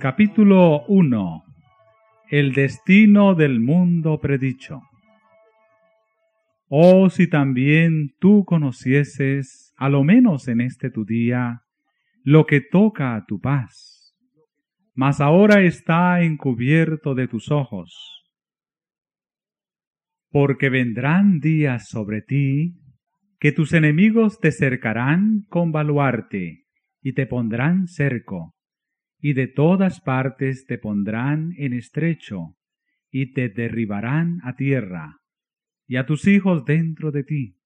Capítulo 1 El destino del mundo predicho. Oh, si también tú conocieses, a lo menos en este tu día, lo que toca a tu paz, mas ahora está encubierto de tus ojos. Porque vendrán días sobre ti que tus enemigos te cercarán con baluarte y te pondrán cerco y de todas partes te pondrán en estrecho, y te derribarán a tierra, y a tus hijos dentro de ti,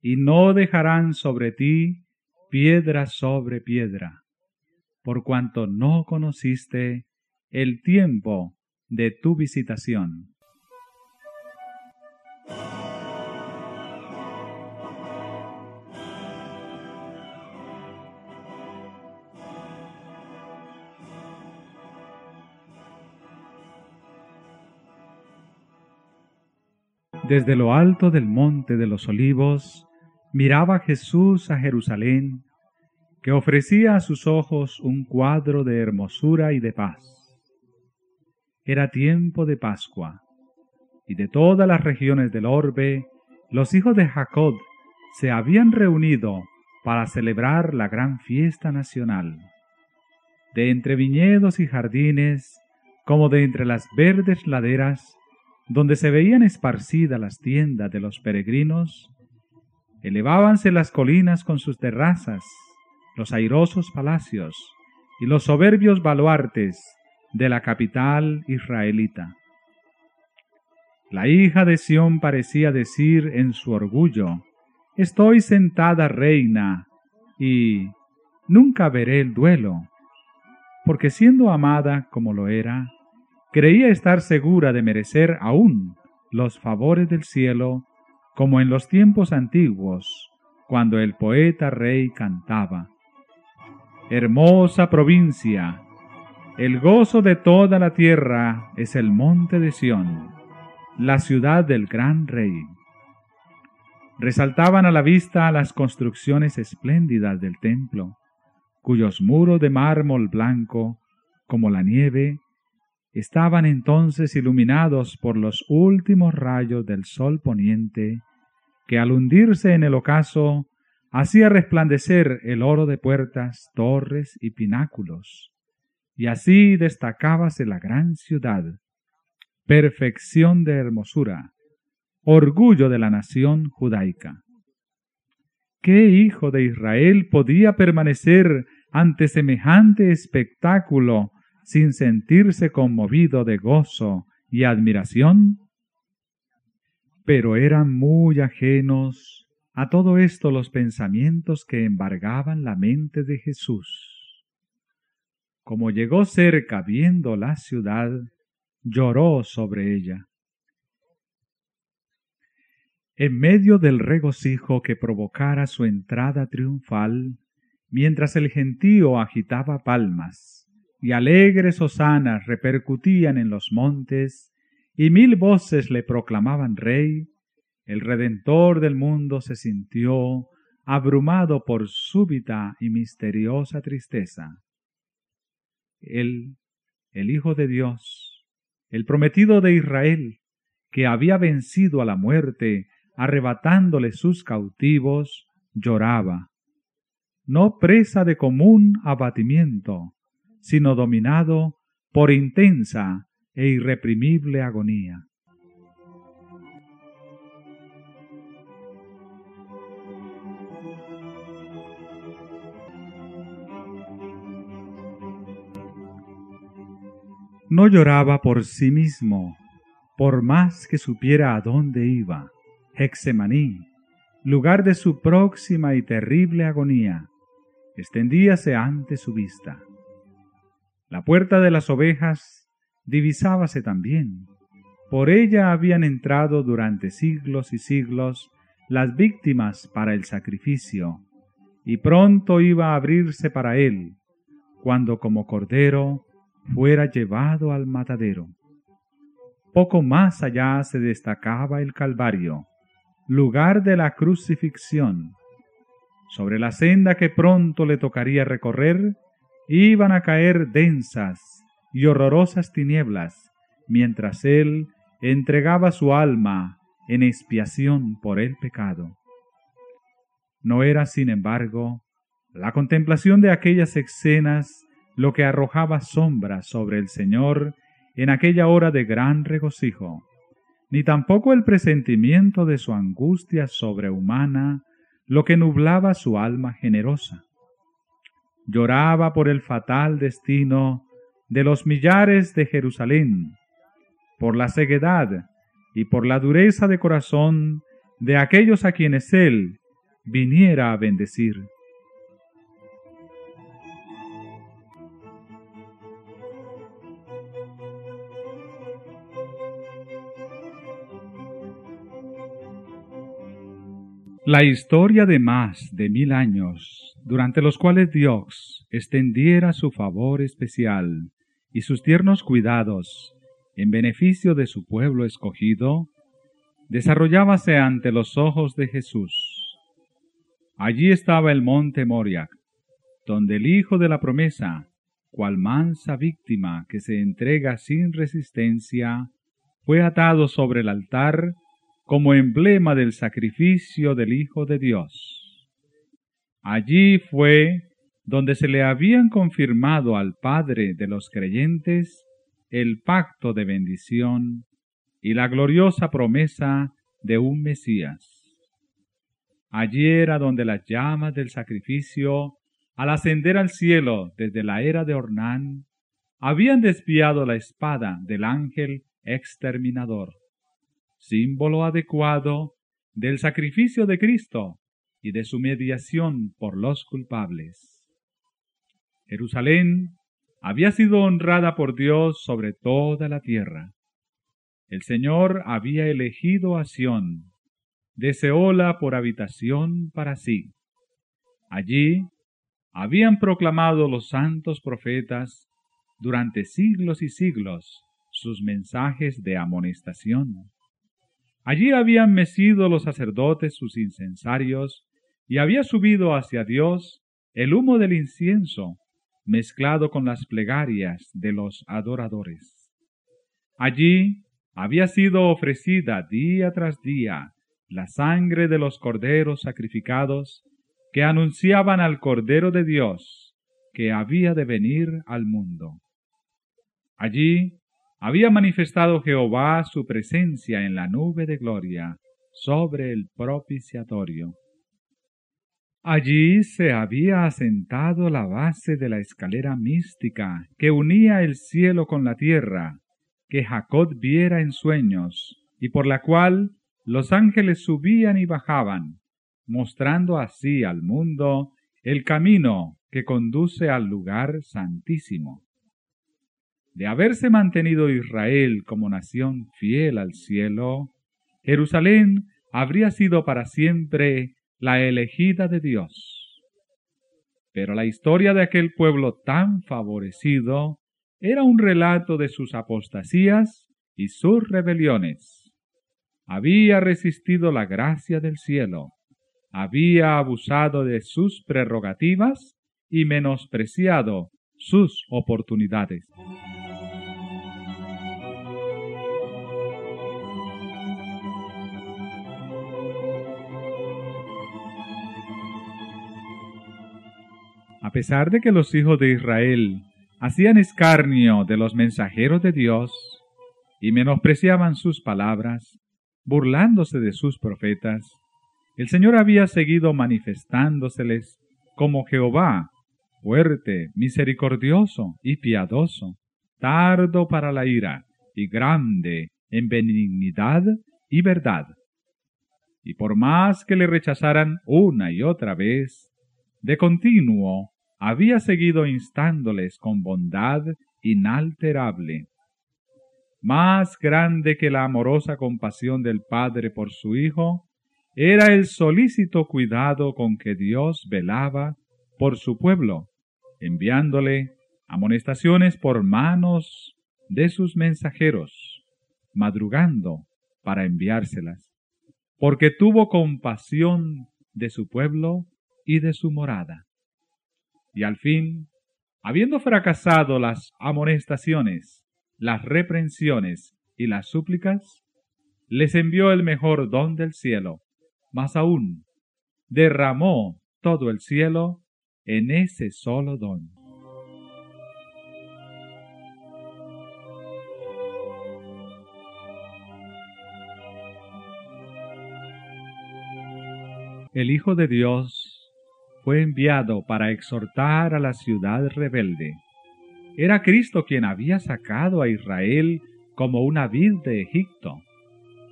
y no dejarán sobre ti piedra sobre piedra, por cuanto no conociste el tiempo de tu visitación. Desde lo alto del monte de los olivos miraba Jesús a Jerusalén, que ofrecía a sus ojos un cuadro de hermosura y de paz. Era tiempo de Pascua, y de todas las regiones del orbe, los hijos de Jacob se habían reunido para celebrar la gran fiesta nacional. De entre viñedos y jardines, como de entre las verdes laderas, donde se veían esparcidas las tiendas de los peregrinos, elevábanse las colinas con sus terrazas, los airosos palacios y los soberbios baluartes de la capital israelita. La hija de Sión parecía decir en su orgullo, Estoy sentada reina y nunca veré el duelo, porque siendo amada como lo era, creía estar segura de merecer aún los favores del cielo, como en los tiempos antiguos, cuando el poeta rey cantaba. Hermosa provincia, el gozo de toda la tierra es el monte de Sión, la ciudad del gran rey. Resaltaban a la vista las construcciones espléndidas del templo, cuyos muros de mármol blanco, como la nieve, estaban entonces iluminados por los últimos rayos del sol poniente, que al hundirse en el ocaso hacía resplandecer el oro de puertas, torres y pináculos, y así destacábase la gran ciudad, perfección de hermosura, orgullo de la nación judaica. ¿Qué hijo de Israel podía permanecer ante semejante espectáculo sin sentirse conmovido de gozo y admiración? Pero eran muy ajenos a todo esto los pensamientos que embargaban la mente de Jesús. Como llegó cerca viendo la ciudad, lloró sobre ella. En medio del regocijo que provocara su entrada triunfal, mientras el gentío agitaba palmas, y alegres hosanas repercutían en los montes, y mil voces le proclamaban rey, el Redentor del mundo se sintió abrumado por súbita y misteriosa tristeza. Él, el Hijo de Dios, el prometido de Israel, que había vencido a la muerte, arrebatándole sus cautivos, lloraba, no presa de común abatimiento, sino dominado por intensa e irreprimible agonía. No lloraba por sí mismo, por más que supiera a dónde iba. Hexemaní, lugar de su próxima y terrible agonía, extendíase ante su vista. La puerta de las ovejas divisábase también. Por ella habían entrado durante siglos y siglos las víctimas para el sacrificio, y pronto iba a abrirse para él, cuando como cordero fuera llevado al matadero. Poco más allá se destacaba el Calvario, lugar de la crucifixión. Sobre la senda que pronto le tocaría recorrer, iban a caer densas y horrorosas tinieblas, mientras él entregaba su alma en expiación por el pecado. No era, sin embargo, la contemplación de aquellas escenas lo que arrojaba sombra sobre el Señor en aquella hora de gran regocijo, ni tampoco el presentimiento de su angustia sobrehumana lo que nublaba su alma generosa. Lloraba por el fatal destino de los millares de Jerusalén, por la ceguedad y por la dureza de corazón de aquellos a quienes él viniera a bendecir. La historia de más de mil años, durante los cuales Dios extendiera su favor especial y sus tiernos cuidados en beneficio de su pueblo escogido, desarrollábase ante los ojos de Jesús. Allí estaba el monte Moriac, donde el Hijo de la promesa, cual mansa víctima que se entrega sin resistencia, fue atado sobre el altar como emblema del sacrificio del Hijo de Dios. Allí fue donde se le habían confirmado al Padre de los creyentes el pacto de bendición y la gloriosa promesa de un Mesías. Allí era donde las llamas del sacrificio, al ascender al cielo desde la era de Ornán, habían desviado la espada del ángel exterminador símbolo adecuado del sacrificio de Cristo y de su mediación por los culpables. Jerusalén había sido honrada por Dios sobre toda la tierra. El Señor había elegido a Sión, deseóla por habitación para sí. Allí habían proclamado los santos profetas durante siglos y siglos sus mensajes de amonestación. Allí habían mecido los sacerdotes sus incensarios, y había subido hacia Dios el humo del incienso, mezclado con las plegarias de los adoradores. Allí había sido ofrecida día tras día la sangre de los corderos sacrificados que anunciaban al Cordero de Dios que había de venir al mundo. Allí había manifestado Jehová su presencia en la nube de gloria sobre el propiciatorio. Allí se había asentado la base de la escalera mística que unía el cielo con la tierra, que Jacob viera en sueños, y por la cual los ángeles subían y bajaban, mostrando así al mundo el camino que conduce al lugar santísimo de haberse mantenido Israel como nación fiel al cielo, Jerusalén habría sido para siempre la elegida de Dios. Pero la historia de aquel pueblo tan favorecido era un relato de sus apostasías y sus rebeliones. Había resistido la gracia del cielo, había abusado de sus prerrogativas y menospreciado sus oportunidades. A pesar de que los hijos de Israel hacían escarnio de los mensajeros de Dios y menospreciaban sus palabras, burlándose de sus profetas, el Señor había seguido manifestándoseles como Jehová, fuerte, misericordioso y piadoso, tardo para la ira y grande en benignidad y verdad. Y por más que le rechazaran una y otra vez, de continuo había seguido instándoles con bondad inalterable. Más grande que la amorosa compasión del Padre por su Hijo, era el solícito cuidado con que Dios velaba por su pueblo, enviándole amonestaciones por manos de sus mensajeros, madrugando para enviárselas, porque tuvo compasión de su pueblo y de su morada y al fin Habiendo fracasado las amonestaciones, las reprensiones y las súplicas, les envió el mejor don del cielo, más aún, derramó todo el cielo en ese solo don. El Hijo de Dios fue enviado para exhortar a la ciudad rebelde. Era Cristo quien había sacado a Israel como una vid de Egipto.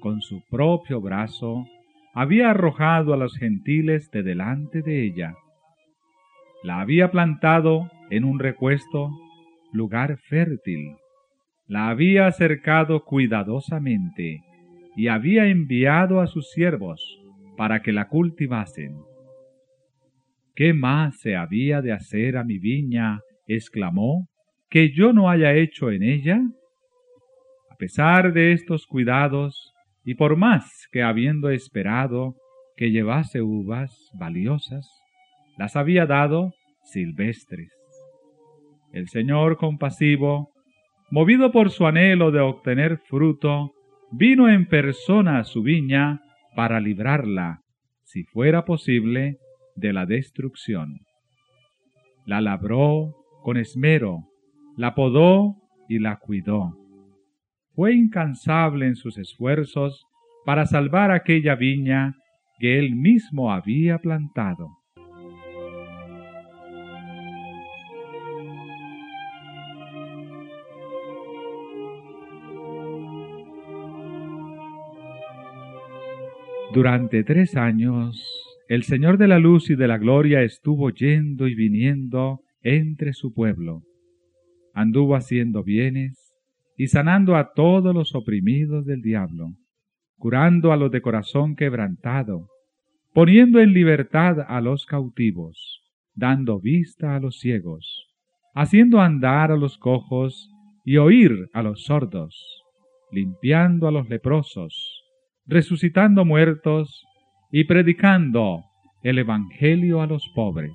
Con su propio brazo había arrojado a los gentiles de delante de ella. La había plantado en un recuesto, lugar fértil. La había cercado cuidadosamente y había enviado a sus siervos para que la cultivasen. ¿Qué más se había de hacer a mi viña? exclamó, que yo no haya hecho en ella. A pesar de estos cuidados, y por más que habiendo esperado que llevase uvas valiosas, las había dado silvestres. El Señor compasivo, movido por su anhelo de obtener fruto, vino en persona a su viña para librarla, si fuera posible, de la destrucción. La labró con esmero, la podó y la cuidó. Fue incansable en sus esfuerzos para salvar aquella viña que él mismo había plantado. Durante tres años, el Señor de la luz y de la gloria estuvo yendo y viniendo entre su pueblo. Anduvo haciendo bienes y sanando a todos los oprimidos del diablo, curando a los de corazón quebrantado, poniendo en libertad a los cautivos, dando vista a los ciegos, haciendo andar a los cojos y oír a los sordos, limpiando a los leprosos, resucitando muertos y predicando el Evangelio a los pobres.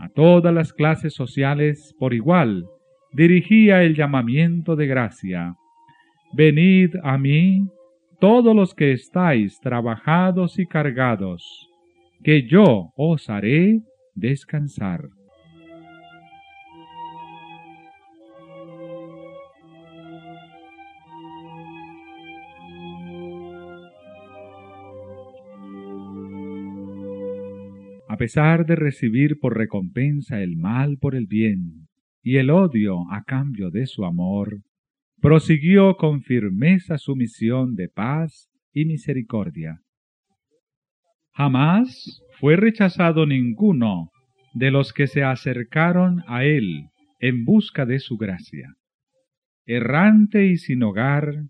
A todas las clases sociales por igual dirigía el llamamiento de gracia. Venid a mí todos los que estáis trabajados y cargados, que yo os haré descansar. Pesar de recibir por recompensa el mal por el bien y el odio a cambio de su amor, prosiguió con firmeza su misión de paz y misericordia. Jamás fue rechazado ninguno de los que se acercaron a él en busca de su gracia. Errante y sin hogar,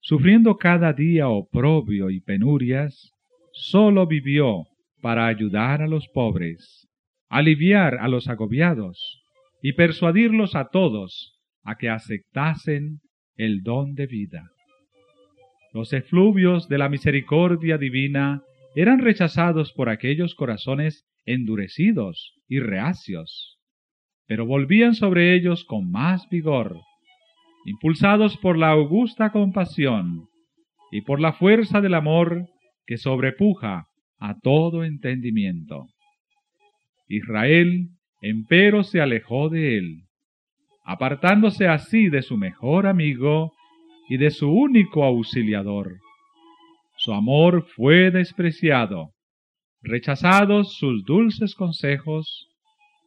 sufriendo cada día oprobio y penurias, sólo vivió para ayudar a los pobres, aliviar a los agobiados y persuadirlos a todos a que aceptasen el don de vida. Los efluvios de la misericordia divina eran rechazados por aquellos corazones endurecidos y reacios, pero volvían sobre ellos con más vigor, impulsados por la augusta compasión y por la fuerza del amor que sobrepuja a todo entendimiento. Israel, empero, se alejó de él, apartándose así de su mejor amigo y de su único auxiliador. Su amor fue despreciado, rechazados sus dulces consejos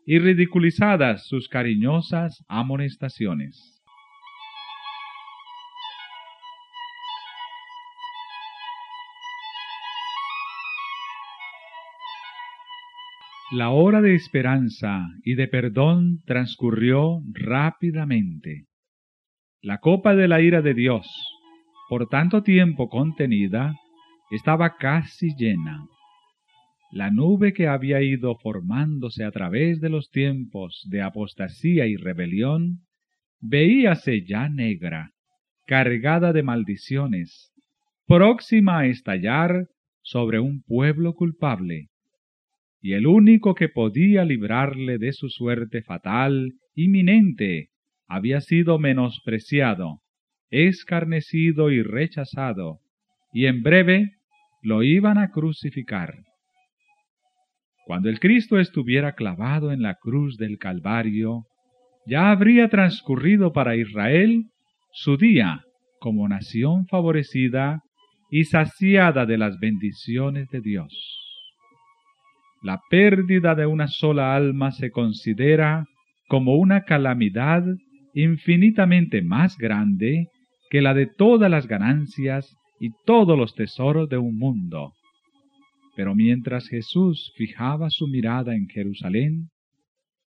y ridiculizadas sus cariñosas amonestaciones. La hora de esperanza y de perdón transcurrió rápidamente. La copa de la ira de Dios, por tanto tiempo contenida, estaba casi llena. La nube que había ido formándose a través de los tiempos de apostasía y rebelión, veíase ya negra, cargada de maldiciones, próxima a estallar sobre un pueblo culpable y el único que podía librarle de su suerte fatal, inminente, había sido menospreciado, escarnecido y rechazado, y en breve lo iban a crucificar. Cuando el Cristo estuviera clavado en la cruz del Calvario, ya habría transcurrido para Israel su día como nación favorecida y saciada de las bendiciones de Dios. La pérdida de una sola alma se considera como una calamidad infinitamente más grande que la de todas las ganancias y todos los tesoros de un mundo. Pero mientras Jesús fijaba su mirada en Jerusalén,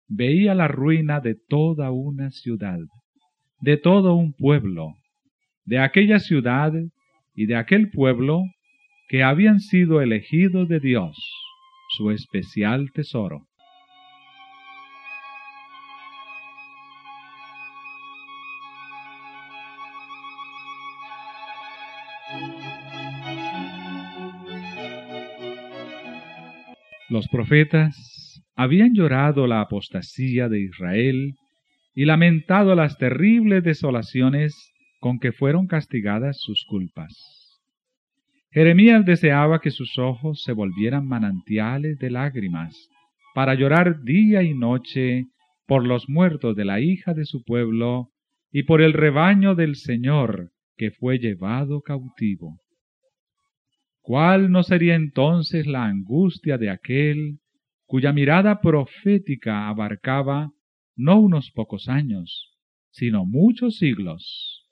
veía la ruina de toda una ciudad, de todo un pueblo, de aquella ciudad y de aquel pueblo que habían sido elegidos de Dios, su especial tesoro. Los profetas habían llorado la apostasía de Israel y lamentado las terribles desolaciones con que fueron castigadas sus culpas. Jeremías deseaba que sus ojos se volvieran manantiales de lágrimas, para llorar día y noche por los muertos de la hija de su pueblo y por el rebaño del Señor que fue llevado cautivo. ¿Cuál no sería entonces la angustia de aquel cuya mirada profética abarcaba no unos pocos años, sino muchos siglos?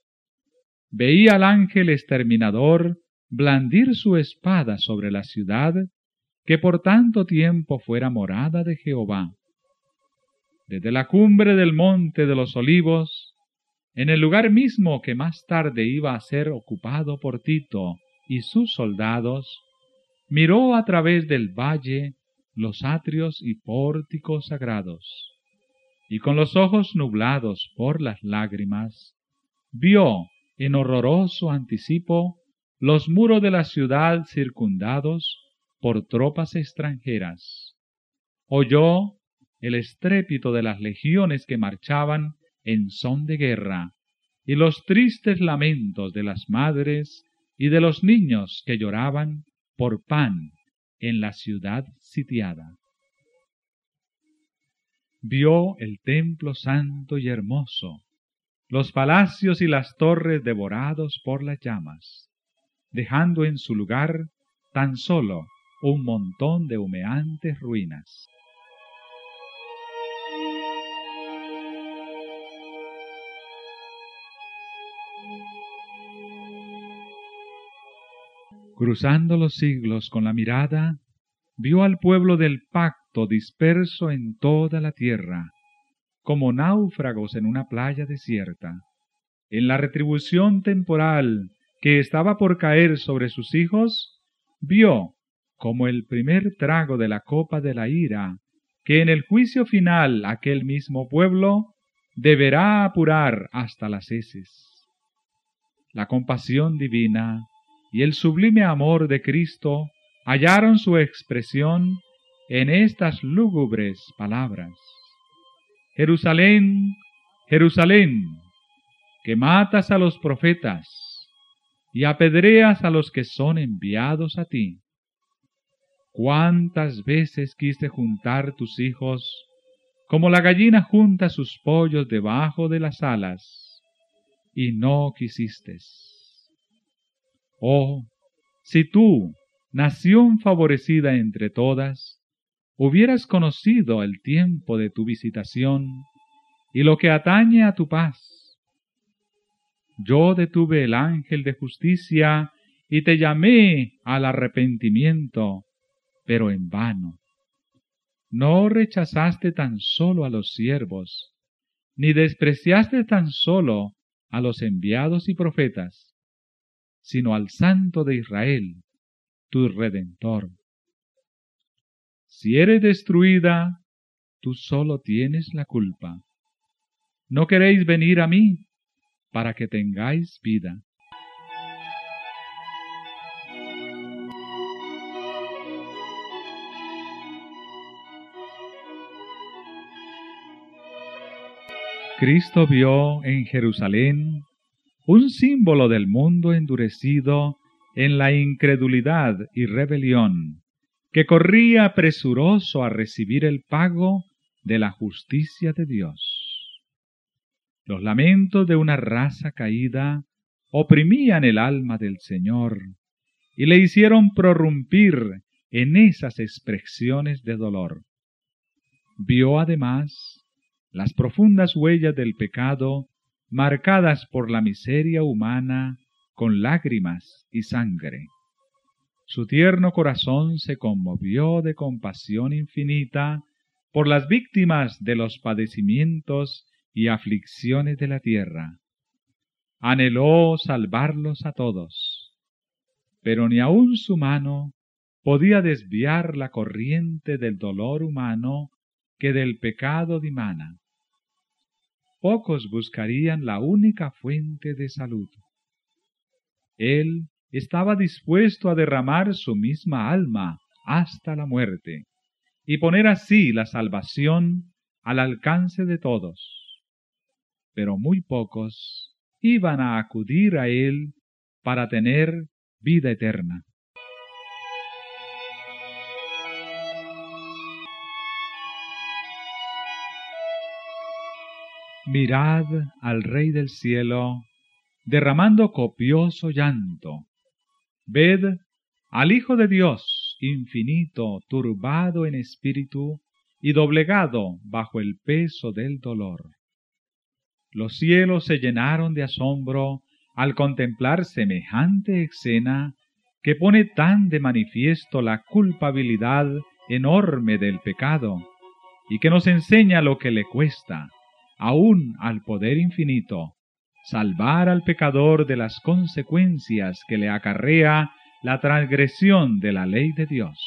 Veía al ángel exterminador blandir su espada sobre la ciudad que por tanto tiempo fuera morada de Jehová. Desde la cumbre del monte de los olivos, en el lugar mismo que más tarde iba a ser ocupado por Tito y sus soldados, miró a través del valle los atrios y pórticos sagrados, y con los ojos nublados por las lágrimas, vio en horroroso anticipo los muros de la ciudad circundados por tropas extranjeras. Oyó el estrépito de las legiones que marchaban en son de guerra, y los tristes lamentos de las madres y de los niños que lloraban por pan en la ciudad sitiada. Vio el templo santo y hermoso, los palacios y las torres devorados por las llamas, dejando en su lugar tan solo un montón de humeantes ruinas. Cruzando los siglos con la mirada, vio al pueblo del pacto disperso en toda la tierra, como náufragos en una playa desierta. En la retribución temporal que estaba por caer sobre sus hijos, vio como el primer trago de la copa de la ira, que en el juicio final aquel mismo pueblo deberá apurar hasta las heces. La compasión divina y el sublime amor de Cristo hallaron su expresión en estas lúgubres palabras. Jerusalén, Jerusalén, que matas a los profetas y apedreas a los que son enviados a ti. ¿Cuántas veces quise juntar tus hijos como la gallina junta sus pollos debajo de las alas, y no quisiste? Oh, si tú, nación favorecida entre todas, hubieras conocido el tiempo de tu visitación y lo que atañe a tu paz. Yo detuve el ángel de justicia y te llamé al arrepentimiento, pero en vano. No rechazaste tan solo a los siervos, ni despreciaste tan solo a los enviados y profetas, sino al Santo de Israel, tu Redentor. Si eres destruida, tú solo tienes la culpa. No queréis venir a mí para que tengáis vida. Cristo vio en Jerusalén un símbolo del mundo endurecido en la incredulidad y rebelión, que corría presuroso a recibir el pago de la justicia de Dios. Los lamentos de una raza caída oprimían el alma del Señor y le hicieron prorrumpir en esas expresiones de dolor. Vio además las profundas huellas del pecado marcadas por la miseria humana con lágrimas y sangre. Su tierno corazón se conmovió de compasión infinita por las víctimas de los padecimientos y aflicciones de la tierra. Anheló salvarlos a todos, pero ni aun su mano podía desviar la corriente del dolor humano que del pecado dimana. Pocos buscarían la única fuente de salud. Él estaba dispuesto a derramar su misma alma hasta la muerte y poner así la salvación al alcance de todos. Pero muy pocos iban a acudir a Él para tener vida eterna. Mirad al Rey del cielo derramando copioso llanto. Ved al Hijo de Dios infinito, turbado en espíritu y doblegado bajo el peso del dolor. Los cielos se llenaron de asombro al contemplar semejante escena que pone tan de manifiesto la culpabilidad enorme del pecado y que nos enseña lo que le cuesta, aún al poder infinito, salvar al pecador de las consecuencias que le acarrea la transgresión de la ley de Dios.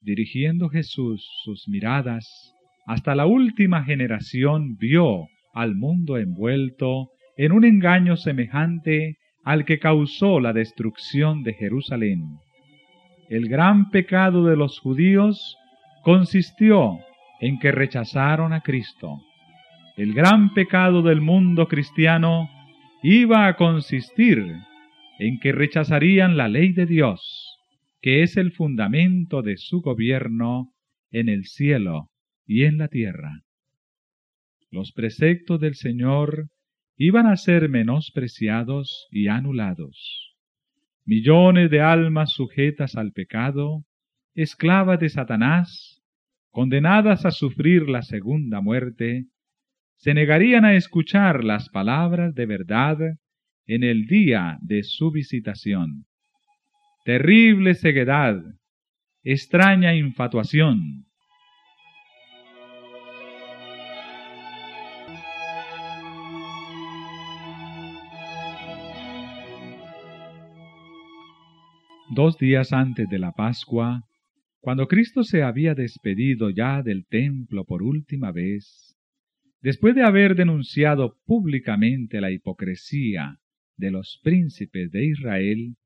Dirigiendo Jesús sus miradas hasta la última generación, vio al mundo envuelto en un engaño semejante al que causó la destrucción de Jerusalén. El gran pecado de los judíos consistió en que rechazaron a Cristo. El gran pecado del mundo cristiano iba a consistir en que rechazarían la ley de Dios, que es el fundamento de su gobierno en el cielo y en la tierra. Los preceptos del Señor iban a ser menospreciados y anulados. Millones de almas sujetas al pecado, esclavas de Satanás, condenadas a sufrir la segunda muerte, se negarían a escuchar las palabras de verdad en el día de su visitación. Terrible ceguedad, extraña infatuación. Dos días antes de la Pascua, cuando Cristo se había despedido ya del templo por última vez, después de haber denunciado públicamente la hipocresía de los príncipes de Israel,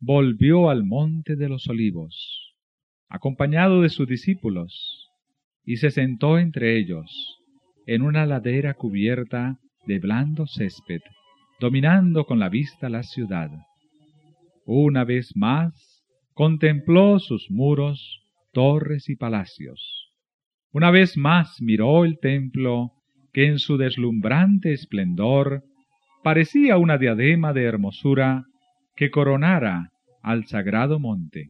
volvió al monte de los olivos, acompañado de sus discípulos, y se sentó entre ellos, en una ladera cubierta de blando césped, dominando con la vista la ciudad. Una vez más contempló sus muros, torres y palacios. Una vez más miró el templo que en su deslumbrante esplendor parecía una diadema de hermosura que coronara al sagrado monte.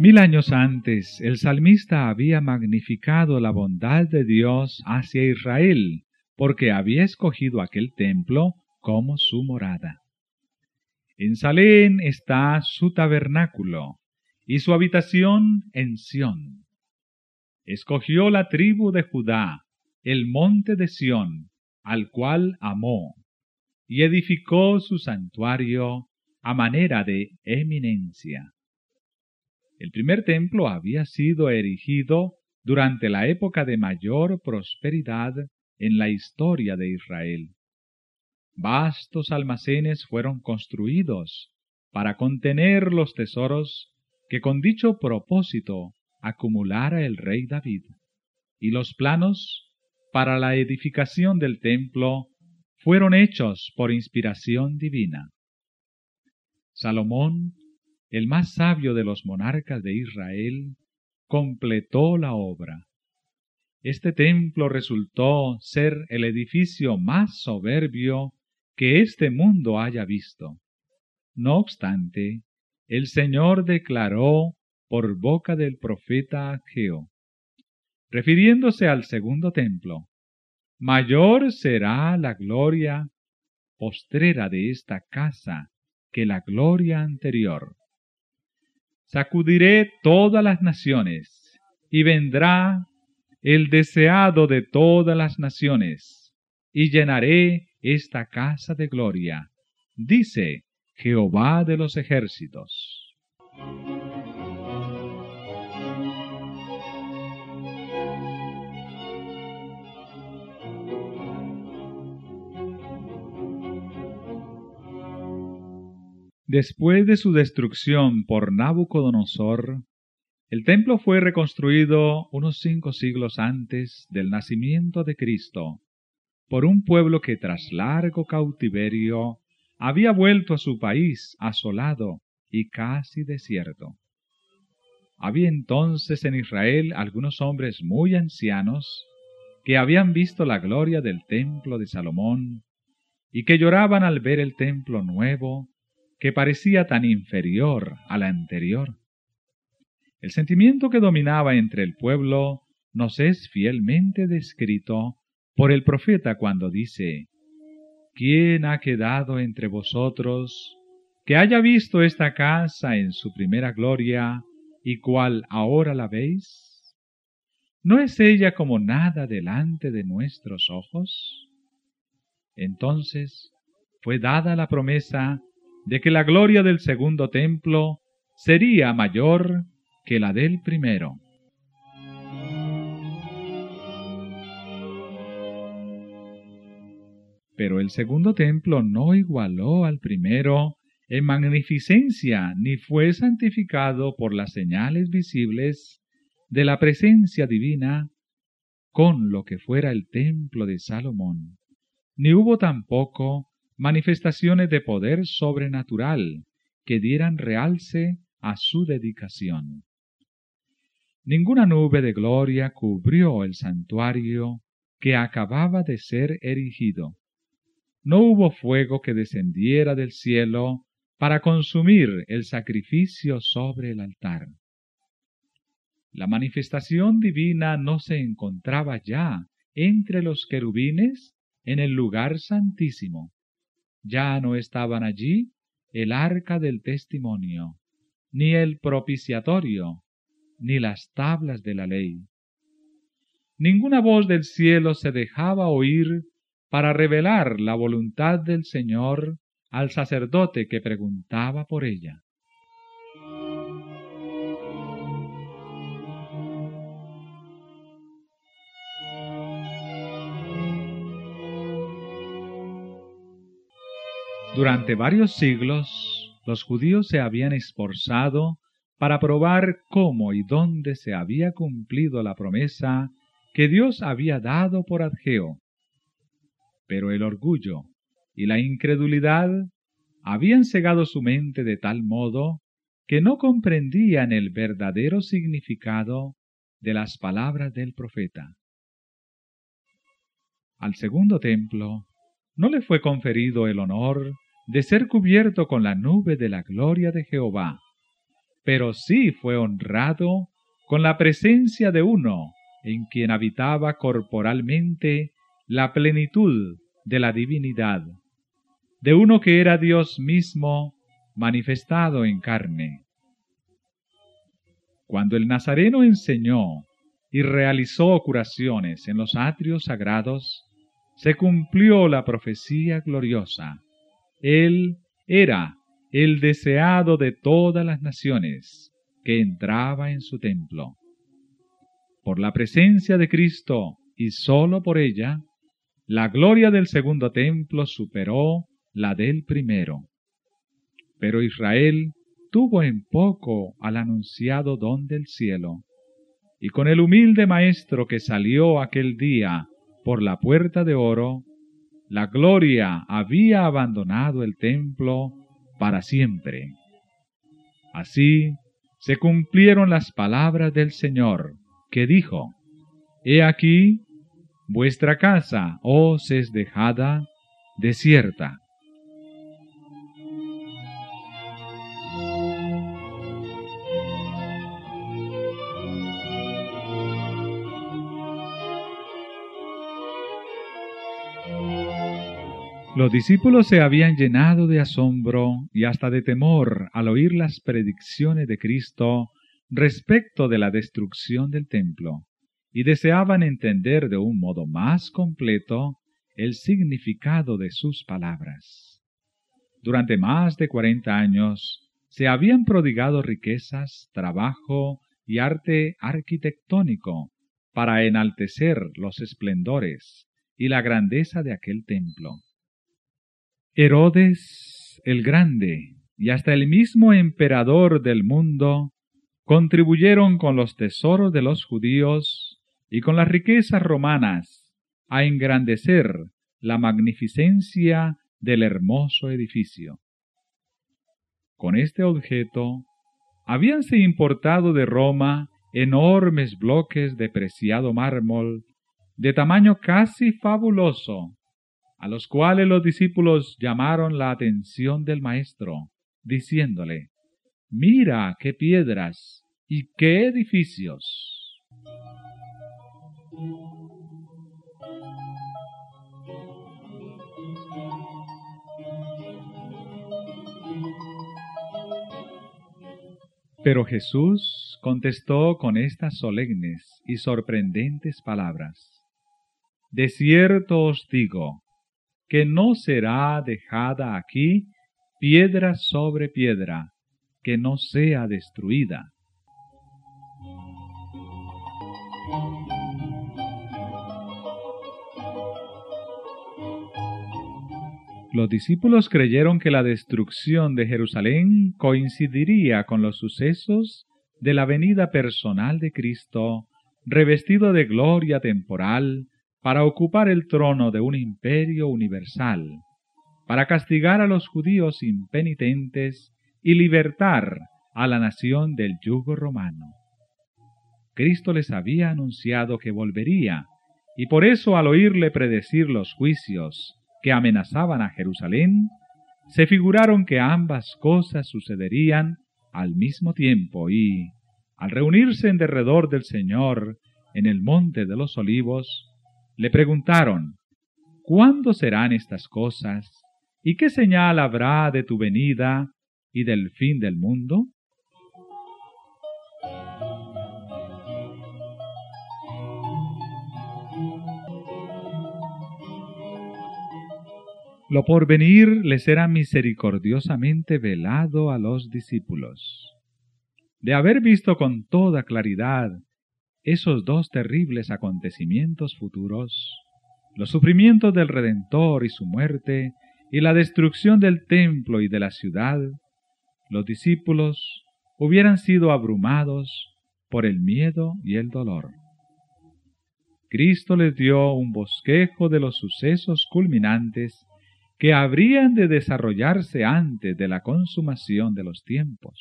Mil años antes, el salmista había magnificado la bondad de Dios hacia Israel, porque había escogido aquel templo como su morada. En Salén está su tabernáculo y su habitación en Sión. Escogió la tribu de Judá, el monte de Sión, al cual amó, y edificó su santuario a manera de eminencia. El primer templo había sido erigido durante la época de mayor prosperidad en la historia de Israel. vastos almacenes fueron construidos para contener los tesoros que con dicho propósito acumulara el rey David, y los planos para la edificación del templo fueron hechos por inspiración divina. Salomón, el más sabio de los monarcas de Israel, completó la obra. Este templo resultó ser el edificio más soberbio que este mundo haya visto. No obstante, el Señor declaró por boca del profeta Ageo, refiriéndose al segundo templo, mayor será la gloria postrera de esta casa que la gloria anterior. Sacudiré todas las naciones, y vendrá el deseado de todas las naciones, y llenaré esta casa de gloria, dice Jehová de los ejércitos. Después de su destrucción por Nabucodonosor, el templo fue reconstruido unos cinco siglos antes del nacimiento de Cristo por un pueblo que tras largo cautiverio había vuelto a su país asolado y casi desierto. Había entonces en Israel algunos hombres muy ancianos que habían visto la gloria del templo de Salomón y que lloraban al ver el templo nuevo que parecía tan inferior al anterior. El sentimiento que dominaba entre el pueblo nos es fielmente descrito por el profeta cuando dice, ¿quién ha quedado entre vosotros que haya visto esta casa en su primera gloria y cual ahora la veis? ¿No es ella como nada delante de nuestros ojos? Entonces fue dada la promesa de que la gloria del segundo templo sería mayor que la del primero. Pero el segundo templo no igualó al primero en magnificencia ni fue santificado por las señales visibles de la presencia divina con lo que fuera el templo de Salomón, ni hubo tampoco manifestaciones de poder sobrenatural que dieran realce a su dedicación. Ninguna nube de gloria cubrió el santuario que acababa de ser erigido. No hubo fuego que descendiera del cielo para consumir el sacrificio sobre el altar. La manifestación divina no se encontraba ya entre los querubines en el lugar santísimo, ya no estaban allí el arca del testimonio, ni el propiciatorio, ni las tablas de la ley. Ninguna voz del cielo se dejaba oír para revelar la voluntad del Señor al sacerdote que preguntaba por ella. Durante varios siglos, los judíos se habían esforzado para probar cómo y dónde se había cumplido la promesa que Dios había dado por Adgeo. Pero el orgullo y la incredulidad habían cegado su mente de tal modo que no comprendían el verdadero significado de las palabras del profeta. Al segundo templo no le fue conferido el honor de ser cubierto con la nube de la gloria de Jehová, pero sí fue honrado con la presencia de uno en quien habitaba corporalmente la plenitud de la divinidad, de uno que era Dios mismo manifestado en carne. Cuando el Nazareno enseñó y realizó curaciones en los atrios sagrados, se cumplió la profecía gloriosa él era el deseado de todas las naciones que entraba en su templo. Por la presencia de Cristo y sólo por ella, la gloria del segundo templo superó la del primero. Pero Israel tuvo en poco al anunciado don del cielo, y con el humilde maestro que salió aquel día por la puerta de oro, la gloria había abandonado el templo para siempre. Así se cumplieron las palabras del Señor, que dijo, He aquí, vuestra casa os es dejada desierta. Los discípulos se habían llenado de asombro y hasta de temor al oír las predicciones de Cristo respecto de la destrucción del templo, y deseaban entender de un modo más completo el significado de sus palabras. Durante más de cuarenta años se habían prodigado riquezas, trabajo y arte arquitectónico para enaltecer los esplendores y la grandeza de aquel templo. Herodes el Grande y hasta el mismo emperador del mundo contribuyeron con los tesoros de los judíos y con las riquezas romanas a engrandecer la magnificencia del hermoso edificio. Con este objeto habíanse importado de Roma enormes bloques de preciado mármol de tamaño casi fabuloso a los cuales los discípulos llamaron la atención del Maestro, diciéndole, Mira qué piedras y qué edificios. Pero Jesús contestó con estas solemnes y sorprendentes palabras. De cierto os digo, que no será dejada aquí piedra sobre piedra, que no sea destruida. Los discípulos creyeron que la destrucción de Jerusalén coincidiría con los sucesos de la venida personal de Cristo, revestido de gloria temporal, para ocupar el trono de un imperio universal, para castigar a los judíos impenitentes y libertar a la nación del yugo romano. Cristo les había anunciado que volvería, y por eso al oírle predecir los juicios que amenazaban a Jerusalén, se figuraron que ambas cosas sucederían al mismo tiempo y, al reunirse en derredor del Señor en el monte de los olivos, le preguntaron, ¿cuándo serán estas cosas? ¿Y qué señal habrá de tu venida y del fin del mundo? Lo porvenir les era misericordiosamente velado a los discípulos. De haber visto con toda claridad esos dos terribles acontecimientos futuros, los sufrimientos del Redentor y su muerte, y la destrucción del templo y de la ciudad, los discípulos hubieran sido abrumados por el miedo y el dolor. Cristo les dio un bosquejo de los sucesos culminantes que habrían de desarrollarse antes de la consumación de los tiempos.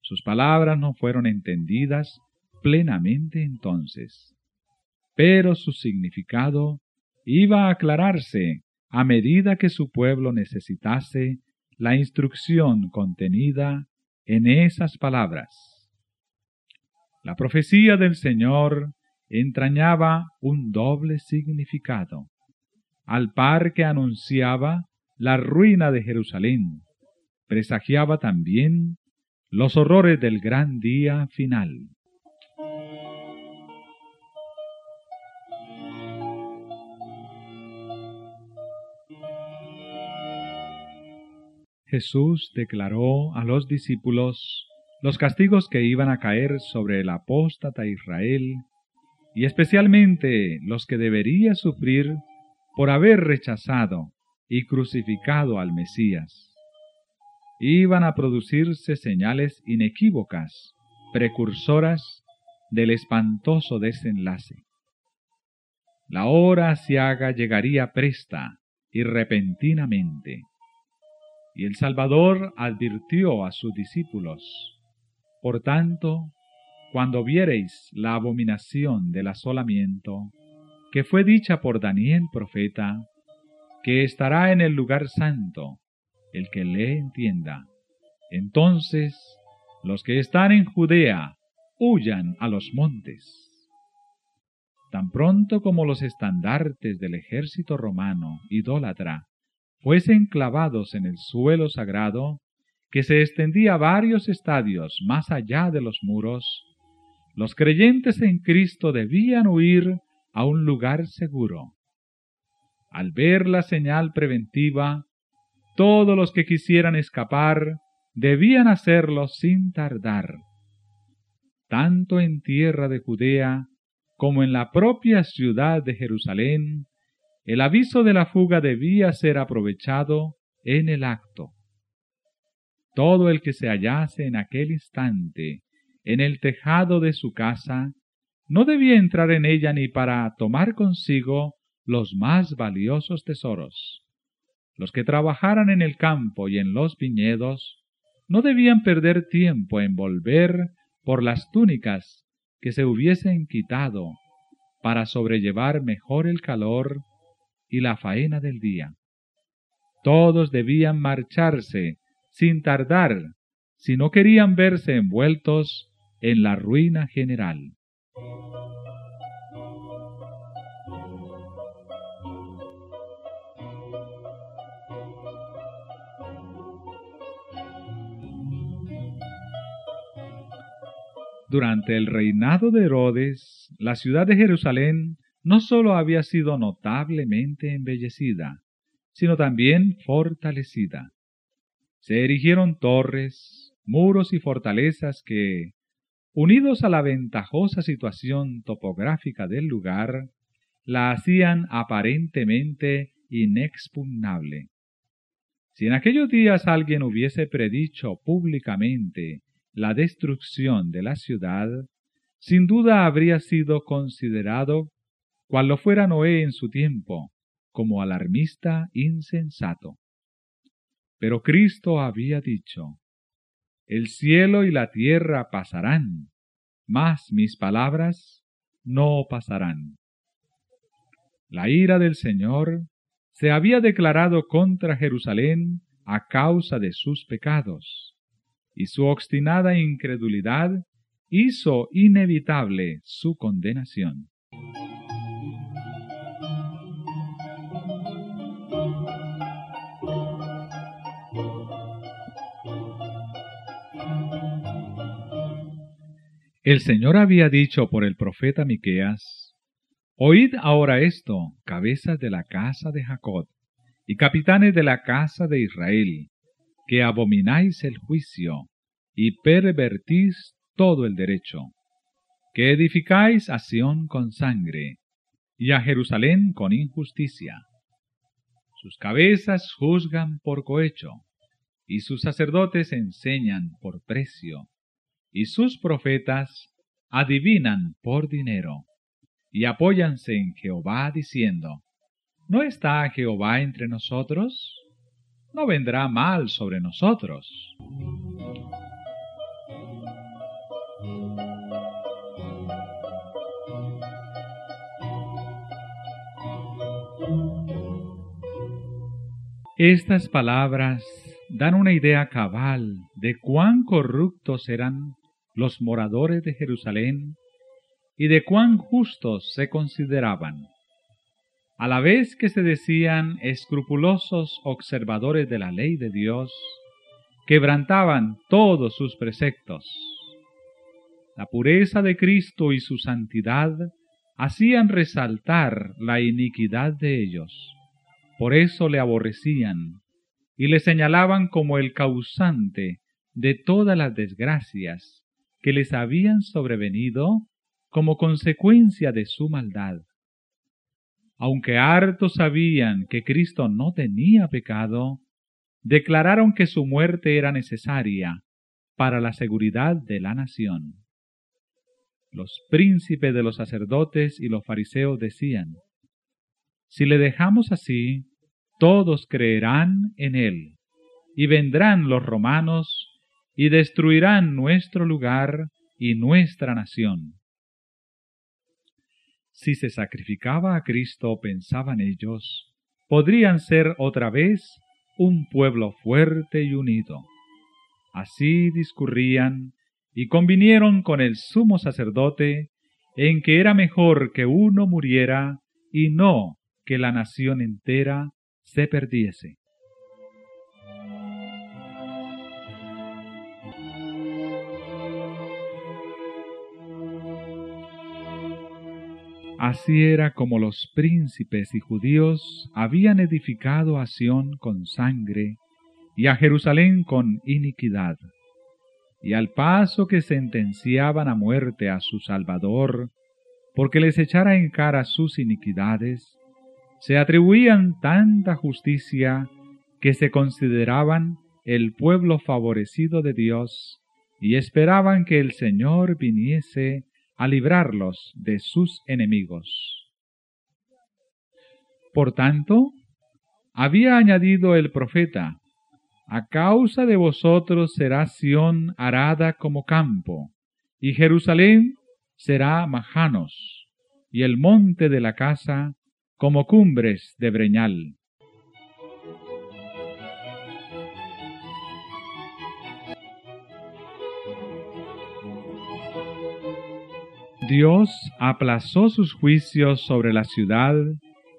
Sus palabras no fueron entendidas plenamente entonces, pero su significado iba a aclararse a medida que su pueblo necesitase la instrucción contenida en esas palabras. La profecía del Señor entrañaba un doble significado, al par que anunciaba la ruina de Jerusalén, presagiaba también los horrores del gran día final. Jesús declaró a los discípulos los castigos que iban a caer sobre el apóstata Israel, y especialmente los que debería sufrir por haber rechazado y crucificado al Mesías. Iban a producirse señales inequívocas, precursoras del espantoso desenlace. La hora haga llegaría presta y repentinamente. Y el Salvador advirtió a sus discípulos, Por tanto, cuando viereis la abominación del asolamiento, que fue dicha por Daniel profeta, que estará en el lugar santo, el que le entienda. Entonces los que están en Judea huyan a los montes. Tan pronto como los estandartes del ejército romano idólatra fuesen clavados en el suelo sagrado, que se extendía varios estadios más allá de los muros, los creyentes en Cristo debían huir a un lugar seguro. Al ver la señal preventiva, todos los que quisieran escapar debían hacerlo sin tardar. Tanto en tierra de Judea como en la propia ciudad de Jerusalén, el aviso de la fuga debía ser aprovechado en el acto. Todo el que se hallase en aquel instante en el tejado de su casa no debía entrar en ella ni para tomar consigo los más valiosos tesoros. Los que trabajaran en el campo y en los viñedos no debían perder tiempo en volver por las túnicas que se hubiesen quitado para sobrellevar mejor el calor y la faena del día. Todos debían marcharse sin tardar si no querían verse envueltos en la ruina general. Durante el reinado de Herodes, la ciudad de Jerusalén no sólo había sido notablemente embellecida, sino también fortalecida. Se erigieron torres, muros y fortalezas que, unidos a la ventajosa situación topográfica del lugar, la hacían aparentemente inexpugnable. Si en aquellos días alguien hubiese predicho públicamente la destrucción de la ciudad, sin duda habría sido considerado, cual lo fuera Noé en su tiempo, como alarmista insensato. Pero Cristo había dicho, el cielo y la tierra pasarán, mas mis palabras no pasarán. La ira del Señor se había declarado contra Jerusalén a causa de sus pecados, y su obstinada incredulidad hizo inevitable su condenación. El Señor había dicho por el profeta Miqueas: Oíd ahora esto, cabezas de la casa de Jacob y capitanes de la casa de Israel, que abomináis el juicio y pervertís todo el derecho, que edificáis a Sión con sangre y a Jerusalén con injusticia. Sus cabezas juzgan por cohecho, y sus sacerdotes enseñan por precio y sus profetas adivinan por dinero, y apóyanse en Jehová diciendo, ¿No está Jehová entre nosotros? No vendrá mal sobre nosotros. Estas palabras dan una idea cabal de cuán corruptos eran los moradores de Jerusalén y de cuán justos se consideraban. A la vez que se decían escrupulosos observadores de la ley de Dios, quebrantaban todos sus preceptos. La pureza de Cristo y su santidad hacían resaltar la iniquidad de ellos. Por eso le aborrecían y le señalaban como el causante de todas las desgracias que les habían sobrevenido como consecuencia de su maldad. aunque hartos sabían que Cristo no tenía pecado, declararon que su muerte era necesaria para la seguridad de la nación. Los príncipes de los sacerdotes y los fariseos decían, Si le dejamos así, todos creerán en él, y vendrán los romanos y destruirán nuestro lugar y nuestra nación. Si se sacrificaba a Cristo, pensaban ellos, podrían ser otra vez un pueblo fuerte y unido. Así discurrían y convinieron con el sumo sacerdote en que era mejor que uno muriera y no que la nación entera se perdiese. Así era como los príncipes y judíos habían edificado a Sión con sangre y a Jerusalén con iniquidad. Y al paso que sentenciaban a muerte a su Salvador, porque les echara en cara sus iniquidades, se atribuían tanta justicia que se consideraban el pueblo favorecido de Dios y esperaban que el Señor viniese a librarlos de sus enemigos. Por tanto, había añadido el profeta, a causa de vosotros será Sión arada como campo, y Jerusalén será majanos, y el monte de la casa como cumbres de breñal. Dios aplazó sus juicios sobre la ciudad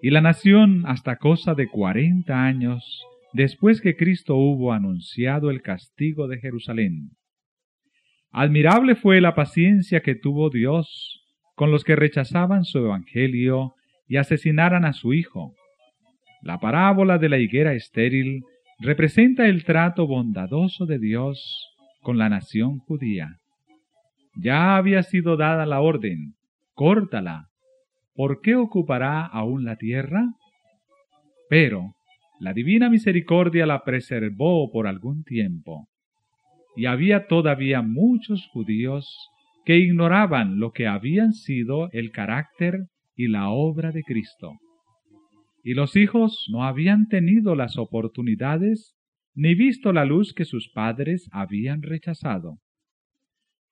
y la nación hasta cosa de cuarenta años después que Cristo hubo anunciado el castigo de Jerusalén. Admirable fue la paciencia que tuvo Dios con los que rechazaban su evangelio y asesinaran a su Hijo. La parábola de la higuera estéril representa el trato bondadoso de Dios con la nación judía. Ya había sido dada la orden, córtala. ¿Por qué ocupará aún la tierra? Pero la divina misericordia la preservó por algún tiempo. Y había todavía muchos judíos que ignoraban lo que habían sido el carácter y la obra de Cristo. Y los hijos no habían tenido las oportunidades ni visto la luz que sus padres habían rechazado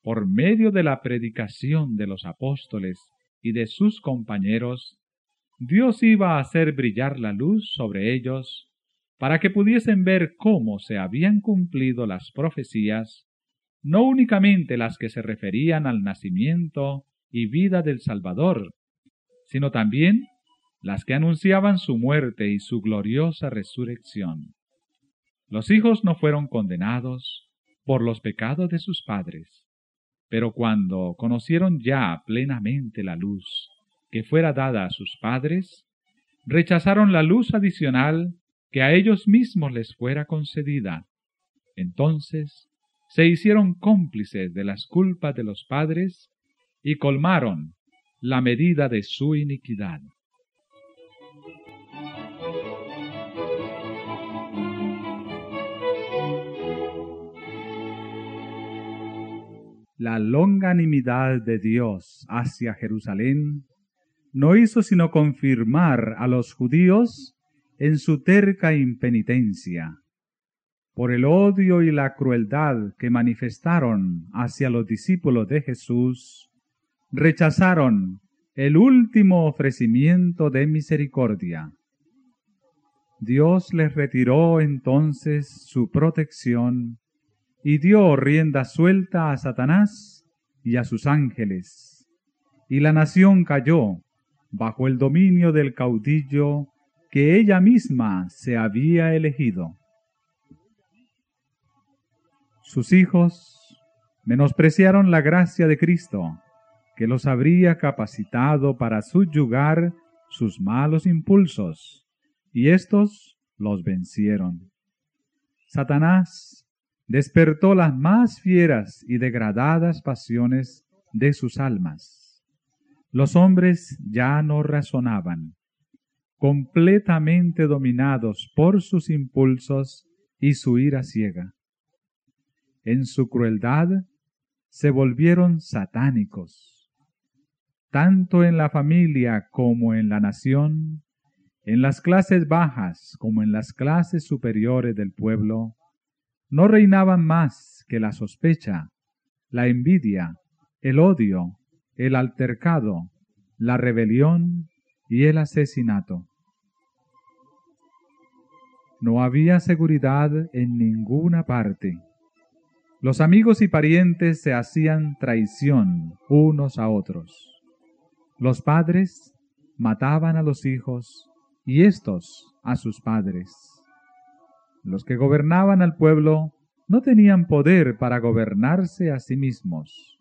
por medio de la predicación de los apóstoles y de sus compañeros, Dios iba a hacer brillar la luz sobre ellos para que pudiesen ver cómo se habían cumplido las profecías, no únicamente las que se referían al nacimiento y vida del Salvador, sino también las que anunciaban su muerte y su gloriosa resurrección. Los hijos no fueron condenados por los pecados de sus padres, pero cuando conocieron ya plenamente la luz que fuera dada a sus padres, rechazaron la luz adicional que a ellos mismos les fuera concedida. Entonces se hicieron cómplices de las culpas de los padres y colmaron la medida de su iniquidad. La longanimidad de Dios hacia Jerusalén no hizo sino confirmar a los judíos en su terca impenitencia. Por el odio y la crueldad que manifestaron hacia los discípulos de Jesús, rechazaron el último ofrecimiento de misericordia. Dios les retiró entonces su protección y dio rienda suelta a Satanás y a sus ángeles. Y la nación cayó bajo el dominio del caudillo que ella misma se había elegido. Sus hijos menospreciaron la gracia de Cristo, que los habría capacitado para subyugar sus malos impulsos, y éstos los vencieron. Satanás despertó las más fieras y degradadas pasiones de sus almas. Los hombres ya no razonaban, completamente dominados por sus impulsos y su ira ciega. En su crueldad se volvieron satánicos. Tanto en la familia como en la nación, en las clases bajas como en las clases superiores del pueblo, no reinaban más que la sospecha, la envidia, el odio, el altercado, la rebelión y el asesinato. No había seguridad en ninguna parte. Los amigos y parientes se hacían traición unos a otros. Los padres mataban a los hijos y éstos a sus padres. Los que gobernaban al pueblo no tenían poder para gobernarse a sí mismos.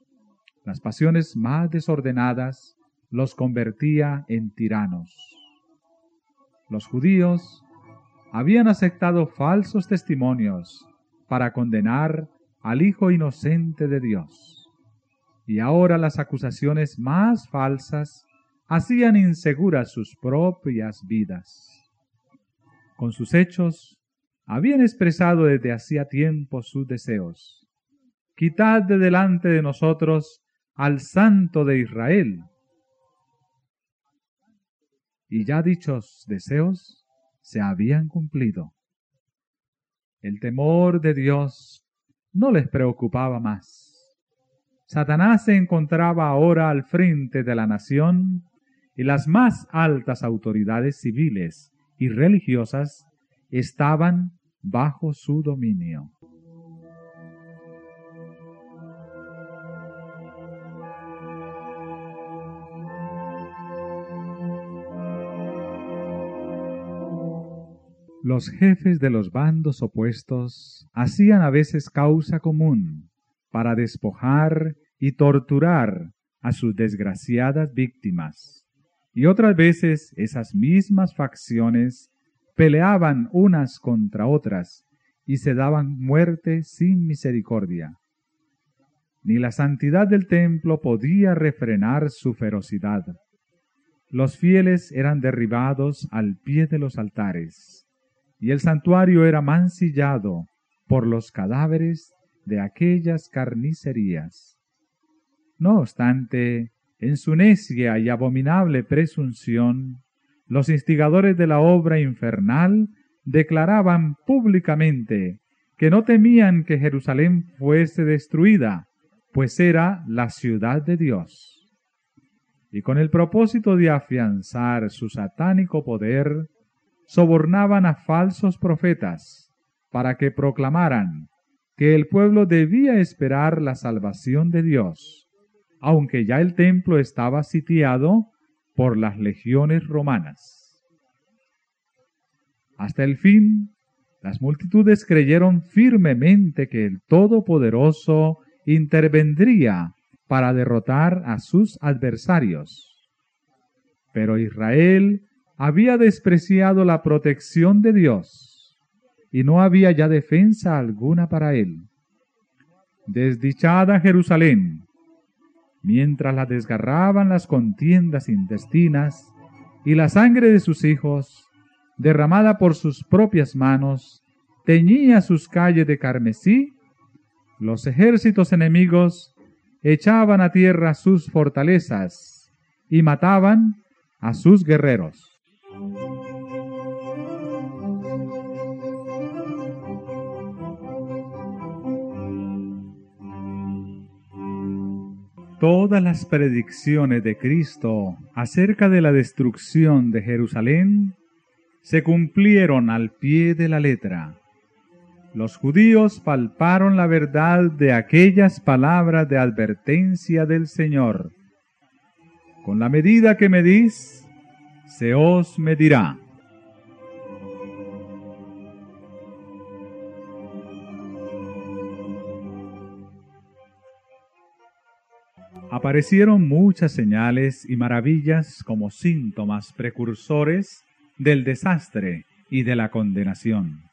Las pasiones más desordenadas los convertía en tiranos. Los judíos habían aceptado falsos testimonios para condenar al Hijo inocente de Dios. Y ahora las acusaciones más falsas hacían inseguras sus propias vidas. Con sus hechos habían expresado desde hacía tiempo sus deseos. Quitad de delante de nosotros al Santo de Israel. Y ya dichos deseos se habían cumplido. El temor de Dios no les preocupaba más. Satanás se encontraba ahora al frente de la nación y las más altas autoridades civiles y religiosas estaban bajo su dominio. Los jefes de los bandos opuestos hacían a veces causa común para despojar y torturar a sus desgraciadas víctimas. Y otras veces esas mismas facciones peleaban unas contra otras y se daban muerte sin misericordia. Ni la santidad del templo podía refrenar su ferocidad. Los fieles eran derribados al pie de los altares y el santuario era mancillado por los cadáveres de aquellas carnicerías. No obstante, en su necia y abominable presunción, los instigadores de la obra infernal declaraban públicamente que no temían que Jerusalén fuese destruida, pues era la ciudad de Dios. Y con el propósito de afianzar su satánico poder, sobornaban a falsos profetas para que proclamaran que el pueblo debía esperar la salvación de Dios, aunque ya el templo estaba sitiado por las legiones romanas. Hasta el fin, las multitudes creyeron firmemente que el Todopoderoso intervendría para derrotar a sus adversarios. Pero Israel había despreciado la protección de Dios y no había ya defensa alguna para él. Desdichada Jerusalén, mientras la desgarraban las contiendas intestinas y la sangre de sus hijos, derramada por sus propias manos, teñía sus calles de carmesí, los ejércitos enemigos echaban a tierra sus fortalezas y mataban a sus guerreros. Todas las predicciones de Cristo acerca de la destrucción de Jerusalén se cumplieron al pie de la letra. Los judíos palparon la verdad de aquellas palabras de advertencia del Señor. Con la medida que medís, se os medirá. Aparecieron muchas señales y maravillas como síntomas precursores del desastre y de la condenación.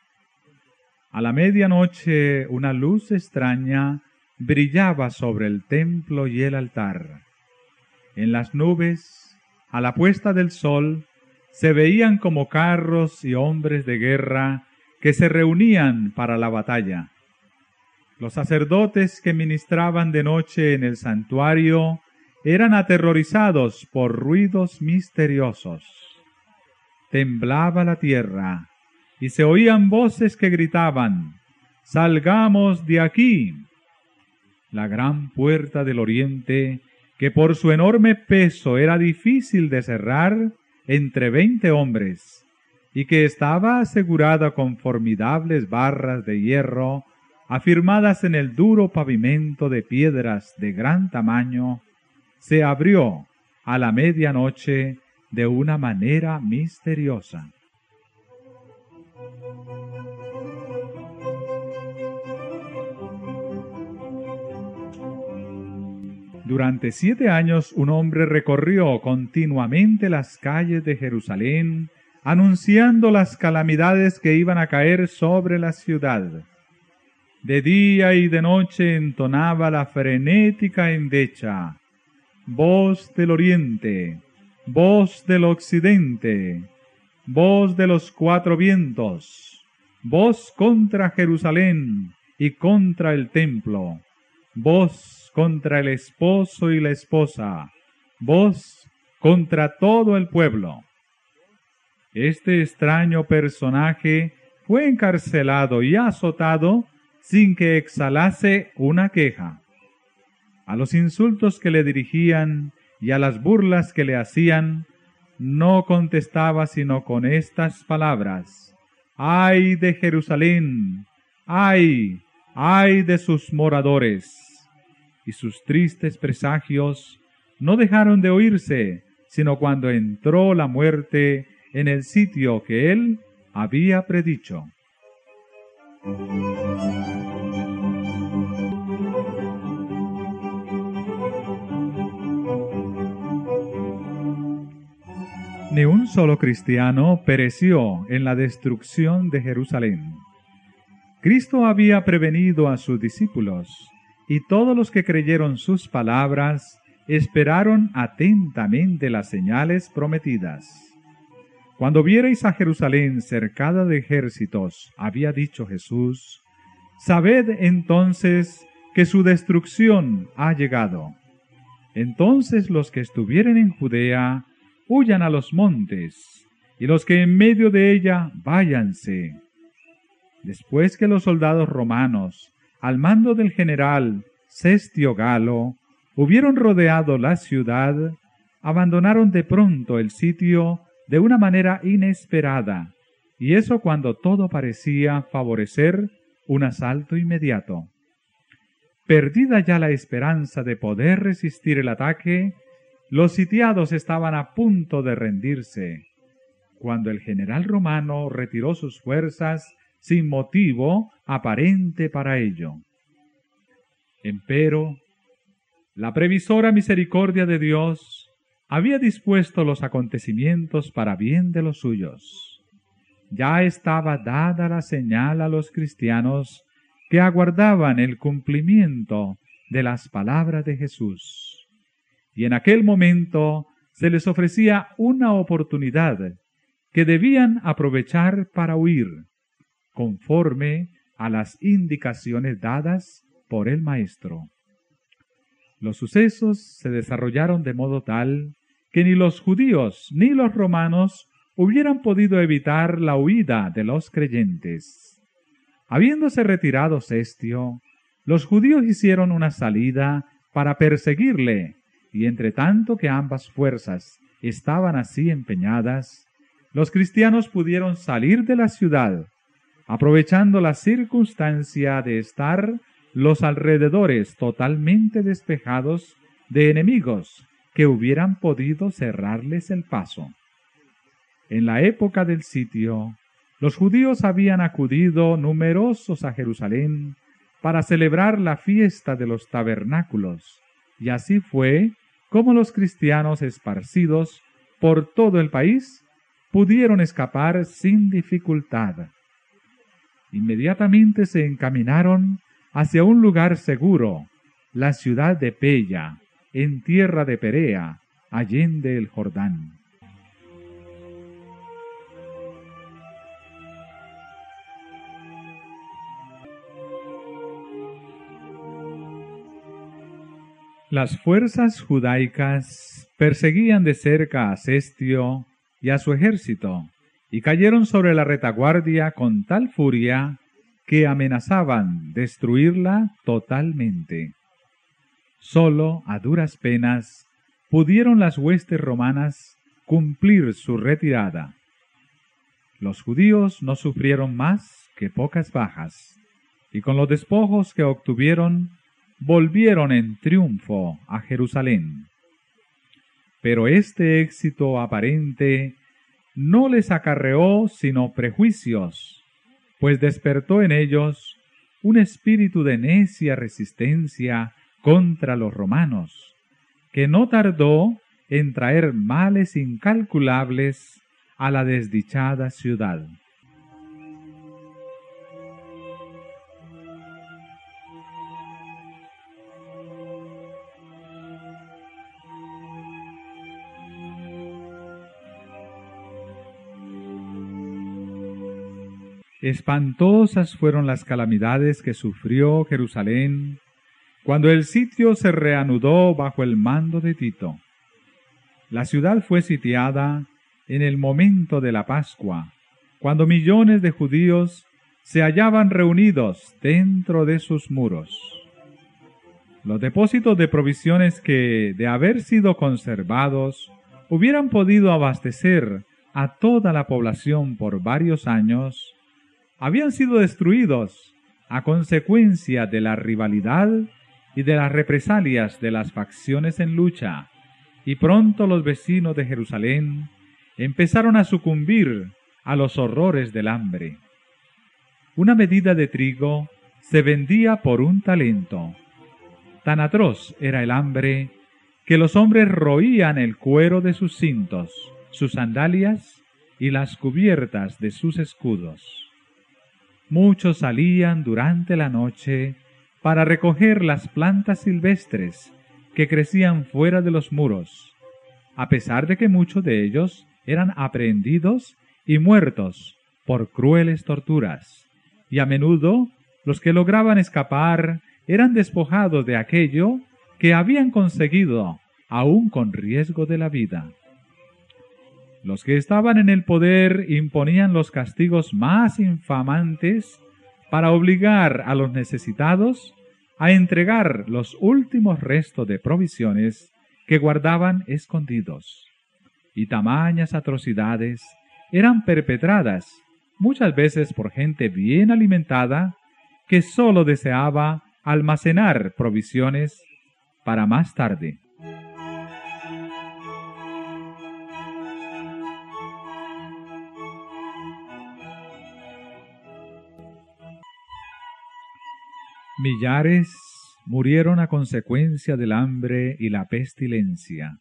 A la medianoche una luz extraña brillaba sobre el templo y el altar. En las nubes a la puesta del sol se veían como carros y hombres de guerra que se reunían para la batalla. Los sacerdotes que ministraban de noche en el santuario eran aterrorizados por ruidos misteriosos. Temblaba la tierra y se oían voces que gritaban, Salgamos de aquí. La gran puerta del oriente, que por su enorme peso era difícil de cerrar entre veinte hombres, y que estaba asegurada con formidables barras de hierro, afirmadas en el duro pavimento de piedras de gran tamaño, se abrió a la medianoche de una manera misteriosa. Durante siete años un hombre recorrió continuamente las calles de Jerusalén, anunciando las calamidades que iban a caer sobre la ciudad. De día y de noche entonaba la frenética endecha, voz del oriente, voz del occidente, voz de los cuatro vientos, voz contra Jerusalén y contra el templo, voz contra el esposo y la esposa, voz contra todo el pueblo. Este extraño personaje fue encarcelado y azotado sin que exhalase una queja. A los insultos que le dirigían y a las burlas que le hacían, no contestaba sino con estas palabras. ¡Ay de Jerusalén! ¡Ay! ¡Ay de sus moradores! y sus tristes presagios no dejaron de oírse, sino cuando entró la muerte en el sitio que él había predicho. Ni un solo cristiano pereció en la destrucción de Jerusalén. Cristo había prevenido a sus discípulos y todos los que creyeron sus palabras esperaron atentamente las señales prometidas. Cuando viereis a Jerusalén cercada de ejércitos, había dicho Jesús, sabed entonces que su destrucción ha llegado. Entonces los que estuvieren en Judea huyan a los montes, y los que en medio de ella váyanse. Después que los soldados romanos al mando del general Cestio Galo, hubieron rodeado la ciudad, abandonaron de pronto el sitio de una manera inesperada, y eso cuando todo parecía favorecer un asalto inmediato. Perdida ya la esperanza de poder resistir el ataque, los sitiados estaban a punto de rendirse, cuando el general romano retiró sus fuerzas sin motivo aparente para ello. Empero, la previsora misericordia de Dios había dispuesto los acontecimientos para bien de los suyos. Ya estaba dada la señal a los cristianos que aguardaban el cumplimiento de las palabras de Jesús. Y en aquel momento se les ofrecía una oportunidad que debían aprovechar para huir, conforme a las indicaciones dadas por el Maestro. Los sucesos se desarrollaron de modo tal que ni los judíos ni los romanos hubieran podido evitar la huida de los creyentes. Habiéndose retirado Cestio, los judíos hicieron una salida para perseguirle, y entre tanto que ambas fuerzas estaban así empeñadas, los cristianos pudieron salir de la ciudad aprovechando la circunstancia de estar los alrededores totalmente despejados de enemigos que hubieran podido cerrarles el paso. En la época del sitio, los judíos habían acudido numerosos a Jerusalén para celebrar la fiesta de los tabernáculos, y así fue como los cristianos esparcidos por todo el país pudieron escapar sin dificultad. Inmediatamente se encaminaron hacia un lugar seguro, la ciudad de Pella, en tierra de Perea, allende el Jordán. Las fuerzas judaicas perseguían de cerca a Cestio y a su ejército, y cayeron sobre la retaguardia con tal furia que amenazaban destruirla totalmente. Solo a duras penas pudieron las huestes romanas cumplir su retirada. Los judíos no sufrieron más que pocas bajas, y con los despojos que obtuvieron volvieron en triunfo a Jerusalén. Pero este éxito aparente no les acarreó sino prejuicios, pues despertó en ellos un espíritu de necia resistencia contra los romanos, que no tardó en traer males incalculables a la desdichada ciudad. Espantosas fueron las calamidades que sufrió Jerusalén cuando el sitio se reanudó bajo el mando de Tito. La ciudad fue sitiada en el momento de la Pascua, cuando millones de judíos se hallaban reunidos dentro de sus muros. Los depósitos de provisiones que, de haber sido conservados, hubieran podido abastecer a toda la población por varios años, habían sido destruidos a consecuencia de la rivalidad y de las represalias de las facciones en lucha, y pronto los vecinos de Jerusalén empezaron a sucumbir a los horrores del hambre. Una medida de trigo se vendía por un talento. Tan atroz era el hambre que los hombres roían el cuero de sus cintos, sus sandalias y las cubiertas de sus escudos. Muchos salían durante la noche para recoger las plantas silvestres que crecían fuera de los muros, a pesar de que muchos de ellos eran aprehendidos y muertos por crueles torturas, y a menudo los que lograban escapar eran despojados de aquello que habían conseguido, aun con riesgo de la vida. Los que estaban en el poder imponían los castigos más infamantes para obligar a los necesitados a entregar los últimos restos de provisiones que guardaban escondidos. Y tamañas atrocidades eran perpetradas muchas veces por gente bien alimentada que sólo deseaba almacenar provisiones para más tarde. Millares murieron a consecuencia del hambre y la pestilencia.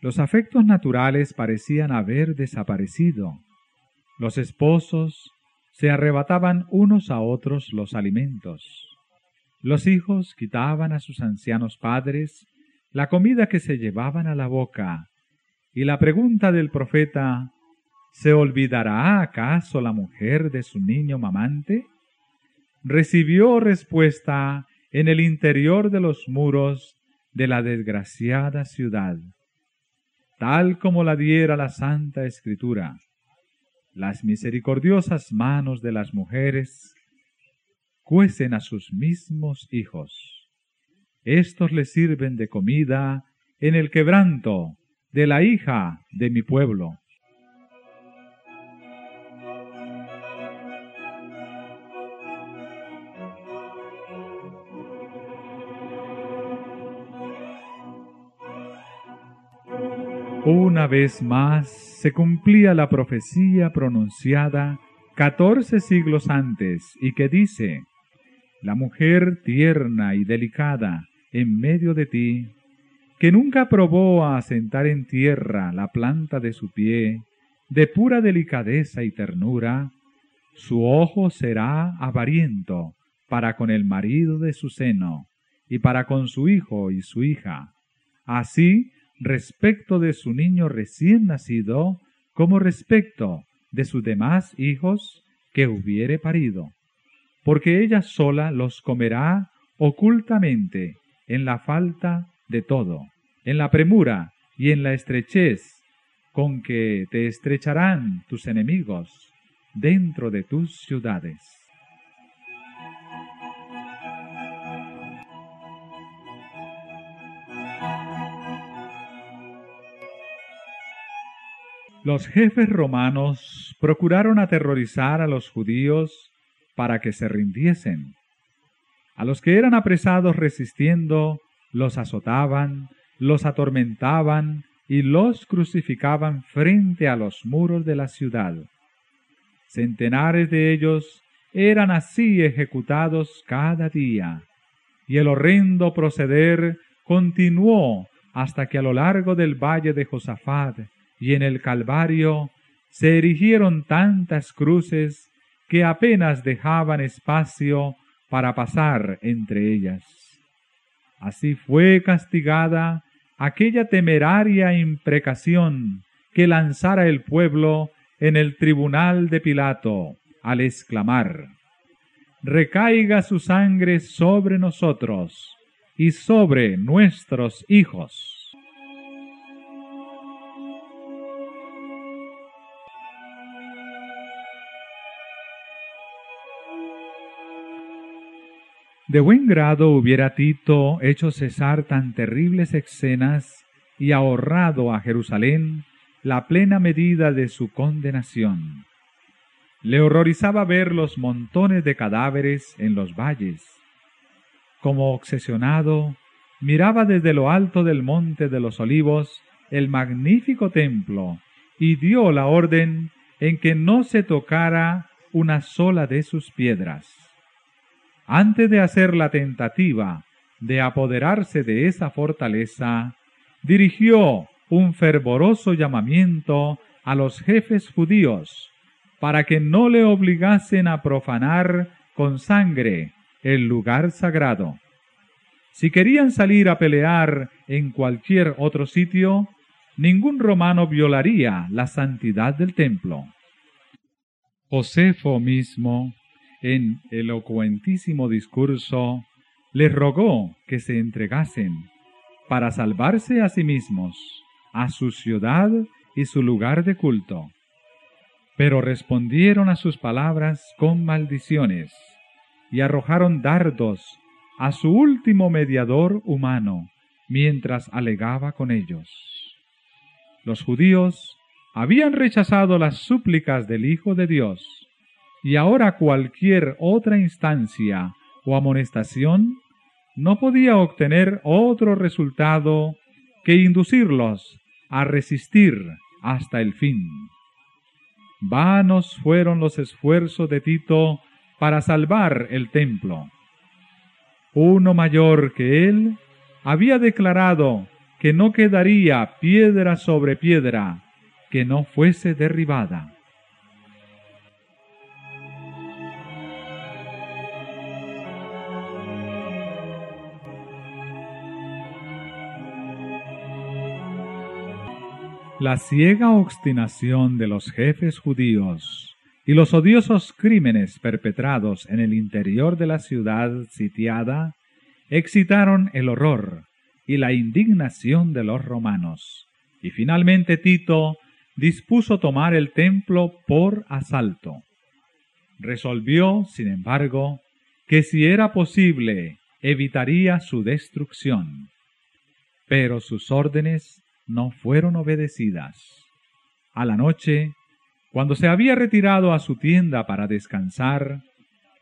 Los afectos naturales parecían haber desaparecido. Los esposos se arrebataban unos a otros los alimentos. Los hijos quitaban a sus ancianos padres la comida que se llevaban a la boca. Y la pregunta del profeta, ¿se olvidará acaso la mujer de su niño mamante? Recibió respuesta en el interior de los muros de la desgraciada ciudad, tal como la diera la Santa Escritura. Las misericordiosas manos de las mujeres cuecen a sus mismos hijos. Estos les sirven de comida en el quebranto de la hija de mi pueblo. Una vez más se cumplía la profecía pronunciada catorce siglos antes y que dice, la mujer tierna y delicada en medio de ti, que nunca probó a asentar en tierra la planta de su pie, de pura delicadeza y ternura, su ojo será avariento para con el marido de su seno, y para con su hijo y su hija. Así respecto de su niño recién nacido, como respecto de sus demás hijos que hubiere parido, porque ella sola los comerá ocultamente en la falta de todo, en la premura y en la estrechez con que te estrecharán tus enemigos dentro de tus ciudades. Los jefes romanos procuraron aterrorizar a los judíos para que se rindiesen. A los que eran apresados resistiendo, los azotaban, los atormentaban y los crucificaban frente a los muros de la ciudad. Centenares de ellos eran así ejecutados cada día, y el horrendo proceder continuó hasta que a lo largo del valle de Josafat y en el Calvario se erigieron tantas cruces que apenas dejaban espacio para pasar entre ellas. Así fue castigada aquella temeraria imprecación que lanzara el pueblo en el tribunal de Pilato al exclamar, Recaiga su sangre sobre nosotros y sobre nuestros hijos. De buen grado hubiera Tito hecho cesar tan terribles escenas y ahorrado a Jerusalén la plena medida de su condenación. Le horrorizaba ver los montones de cadáveres en los valles. Como obsesionado, miraba desde lo alto del monte de los olivos el magnífico templo y dio la orden en que no se tocara una sola de sus piedras. Antes de hacer la tentativa de apoderarse de esa fortaleza, dirigió un fervoroso llamamiento a los jefes judíos para que no le obligasen a profanar con sangre el lugar sagrado. Si querían salir a pelear en cualquier otro sitio, ningún romano violaría la santidad del templo. Josefo mismo en elocuentísimo discurso, les rogó que se entregasen para salvarse a sí mismos, a su ciudad y su lugar de culto. Pero respondieron a sus palabras con maldiciones y arrojaron dardos a su último mediador humano mientras alegaba con ellos. Los judíos habían rechazado las súplicas del Hijo de Dios y ahora cualquier otra instancia o amonestación no podía obtener otro resultado que inducirlos a resistir hasta el fin. Vanos fueron los esfuerzos de Tito para salvar el templo. Uno mayor que él había declarado que no quedaría piedra sobre piedra que no fuese derribada. La ciega obstinación de los jefes judíos y los odiosos crímenes perpetrados en el interior de la ciudad sitiada excitaron el horror y la indignación de los romanos, y finalmente Tito dispuso tomar el templo por asalto. Resolvió, sin embargo, que si era posible evitaría su destrucción. Pero sus órdenes no fueron obedecidas. A la noche, cuando se había retirado a su tienda para descansar,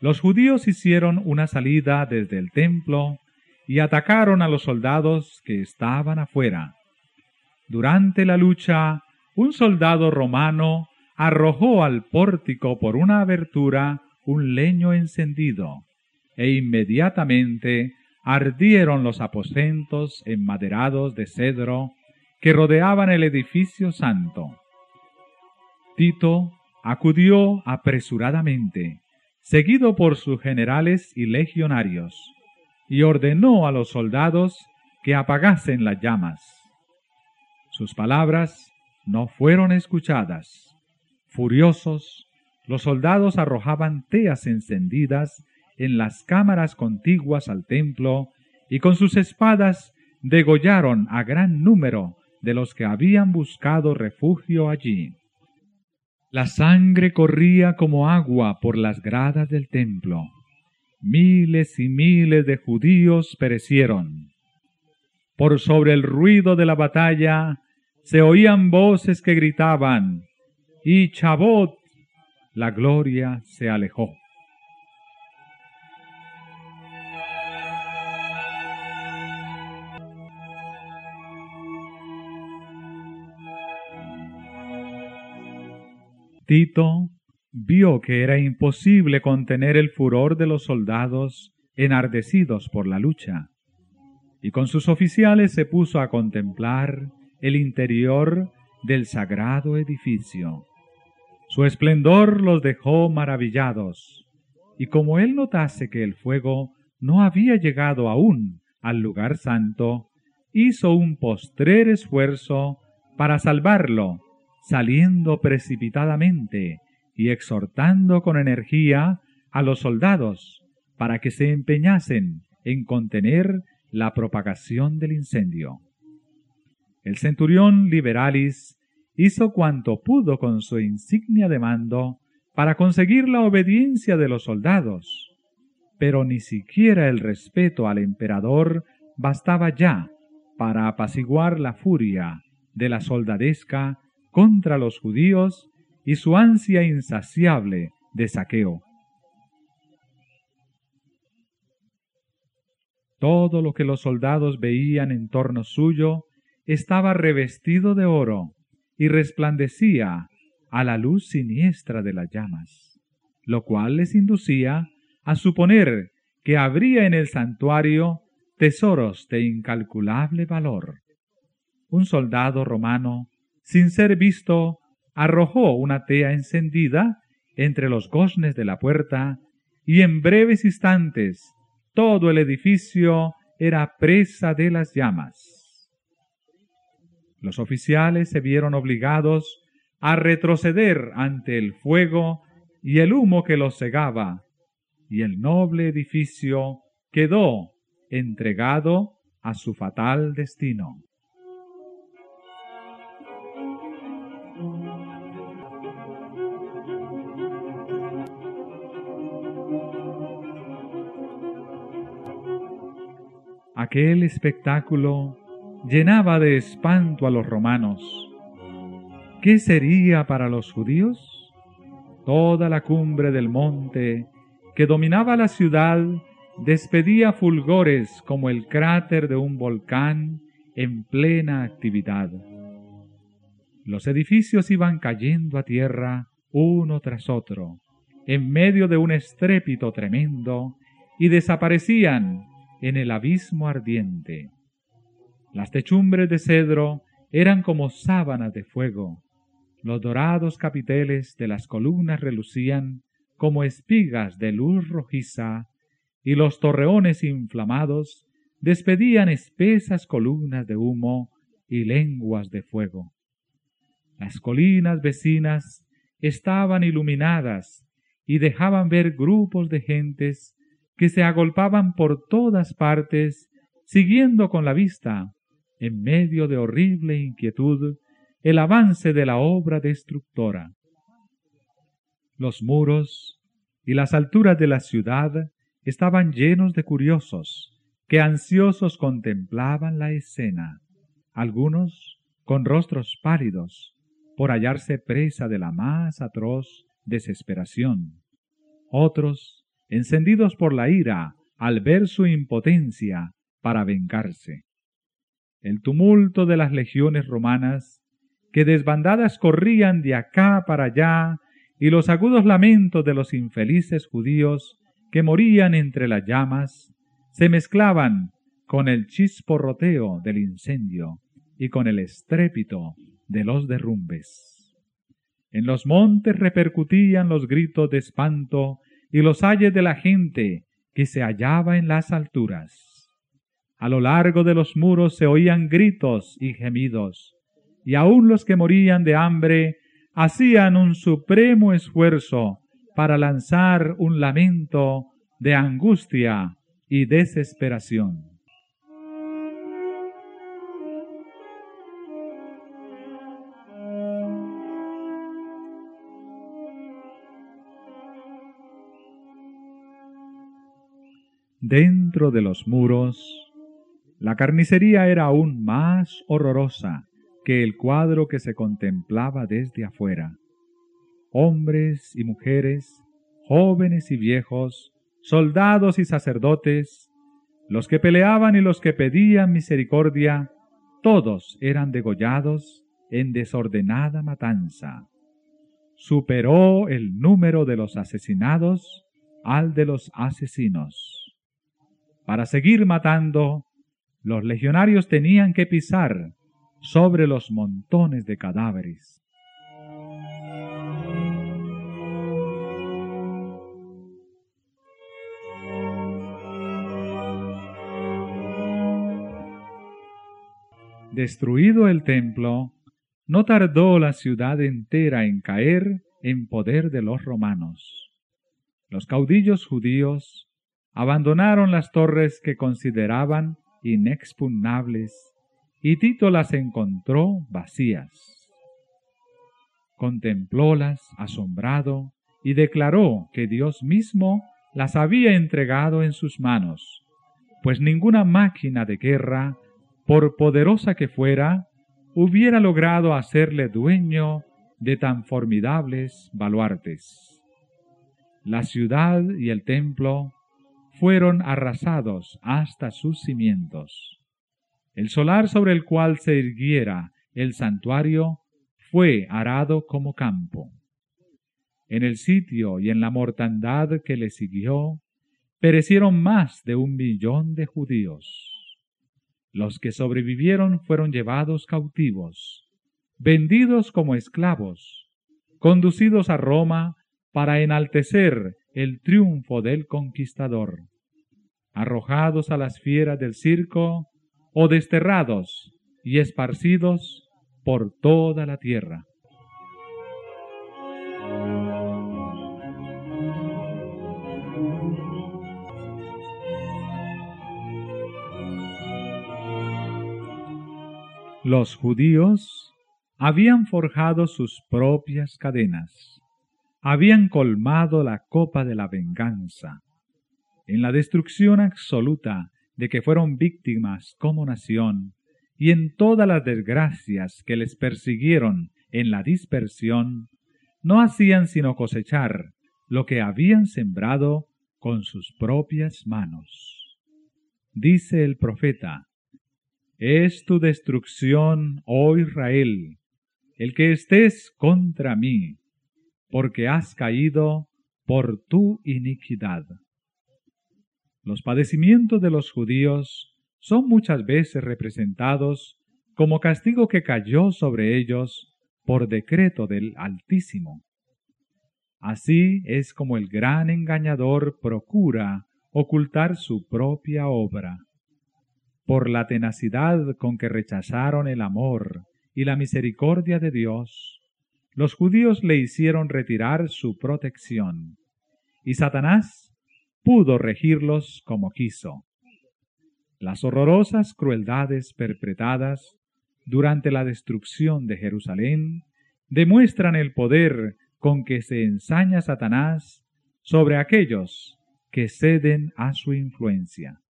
los judíos hicieron una salida desde el templo y atacaron a los soldados que estaban afuera. Durante la lucha, un soldado romano arrojó al pórtico por una abertura un leño encendido, e inmediatamente ardieron los aposentos enmaderados de cedro que rodeaban el edificio santo. Tito acudió apresuradamente, seguido por sus generales y legionarios, y ordenó a los soldados que apagasen las llamas. Sus palabras no fueron escuchadas. Furiosos, los soldados arrojaban teas encendidas en las cámaras contiguas al templo y con sus espadas degollaron a gran número de los que habían buscado refugio allí. La sangre corría como agua por las gradas del templo. Miles y miles de judíos perecieron. Por sobre el ruido de la batalla se oían voces que gritaban, y Chabot, la gloria se alejó. Tito vio que era imposible contener el furor de los soldados enardecidos por la lucha, y con sus oficiales se puso a contemplar el interior del sagrado edificio. Su esplendor los dejó maravillados, y como él notase que el fuego no había llegado aún al lugar santo, hizo un postrer esfuerzo para salvarlo saliendo precipitadamente y exhortando con energía a los soldados para que se empeñasen en contener la propagación del incendio. El centurión Liberalis hizo cuanto pudo con su insignia de mando para conseguir la obediencia de los soldados, pero ni siquiera el respeto al emperador bastaba ya para apaciguar la furia de la soldadesca contra los judíos y su ansia insaciable de saqueo. Todo lo que los soldados veían en torno suyo estaba revestido de oro y resplandecía a la luz siniestra de las llamas, lo cual les inducía a suponer que habría en el santuario tesoros de incalculable valor. Un soldado romano sin ser visto, arrojó una tea encendida entre los goznes de la puerta, y en breves instantes todo el edificio era presa de las llamas. Los oficiales se vieron obligados a retroceder ante el fuego y el humo que los cegaba, y el noble edificio quedó entregado a su fatal destino. Aquel espectáculo llenaba de espanto a los romanos. ¿Qué sería para los judíos? Toda la cumbre del monte que dominaba la ciudad despedía fulgores como el cráter de un volcán en plena actividad. Los edificios iban cayendo a tierra uno tras otro, en medio de un estrépito tremendo, y desaparecían en el abismo ardiente. Las techumbres de cedro eran como sábanas de fuego, los dorados capiteles de las columnas relucían como espigas de luz rojiza, y los torreones inflamados despedían espesas columnas de humo y lenguas de fuego. Las colinas vecinas estaban iluminadas y dejaban ver grupos de gentes que se agolpaban por todas partes, siguiendo con la vista, en medio de horrible inquietud, el avance de la obra destructora. Los muros y las alturas de la ciudad estaban llenos de curiosos, que ansiosos contemplaban la escena, algunos con rostros pálidos, por hallarse presa de la más atroz desesperación, otros encendidos por la ira al ver su impotencia para vengarse. El tumulto de las legiones romanas, que desbandadas corrían de acá para allá, y los agudos lamentos de los infelices judíos que morían entre las llamas, se mezclaban con el chisporroteo del incendio y con el estrépito de los derrumbes. En los montes repercutían los gritos de espanto y los ayes de la gente que se hallaba en las alturas. A lo largo de los muros se oían gritos y gemidos, y aun los que morían de hambre hacían un supremo esfuerzo para lanzar un lamento de angustia y desesperación. Dentro de los muros, la carnicería era aún más horrorosa que el cuadro que se contemplaba desde afuera. Hombres y mujeres, jóvenes y viejos, soldados y sacerdotes, los que peleaban y los que pedían misericordia, todos eran degollados en desordenada matanza. Superó el número de los asesinados al de los asesinos. Para seguir matando, los legionarios tenían que pisar sobre los montones de cadáveres. Destruido el templo, no tardó la ciudad entera en caer en poder de los romanos. Los caudillos judíos abandonaron las torres que consideraban inexpugnables y Tito las encontró vacías. Contemplólas asombrado y declaró que Dios mismo las había entregado en sus manos, pues ninguna máquina de guerra, por poderosa que fuera, hubiera logrado hacerle dueño de tan formidables baluartes. La ciudad y el templo fueron arrasados hasta sus cimientos. El solar sobre el cual se irguiera el santuario fue arado como campo. En el sitio y en la mortandad que le siguió, perecieron más de un millón de judíos. Los que sobrevivieron fueron llevados cautivos, vendidos como esclavos, conducidos a Roma para enaltecer el triunfo del conquistador, arrojados a las fieras del circo o desterrados y esparcidos por toda la tierra. Los judíos habían forjado sus propias cadenas, habían colmado la copa de la venganza. En la destrucción absoluta de que fueron víctimas como nación, y en todas las desgracias que les persiguieron en la dispersión, no hacían sino cosechar lo que habían sembrado con sus propias manos. Dice el profeta, es tu destrucción, oh Israel, el que estés contra mí, porque has caído por tu iniquidad. Los padecimientos de los judíos son muchas veces representados como castigo que cayó sobre ellos por decreto del Altísimo. Así es como el gran engañador procura ocultar su propia obra por la tenacidad con que rechazaron el amor y la misericordia de Dios, los judíos le hicieron retirar su protección, y Satanás pudo regirlos como quiso. Las horrorosas crueldades perpetradas durante la destrucción de Jerusalén demuestran el poder con que se ensaña Satanás sobre aquellos que ceden a su influencia.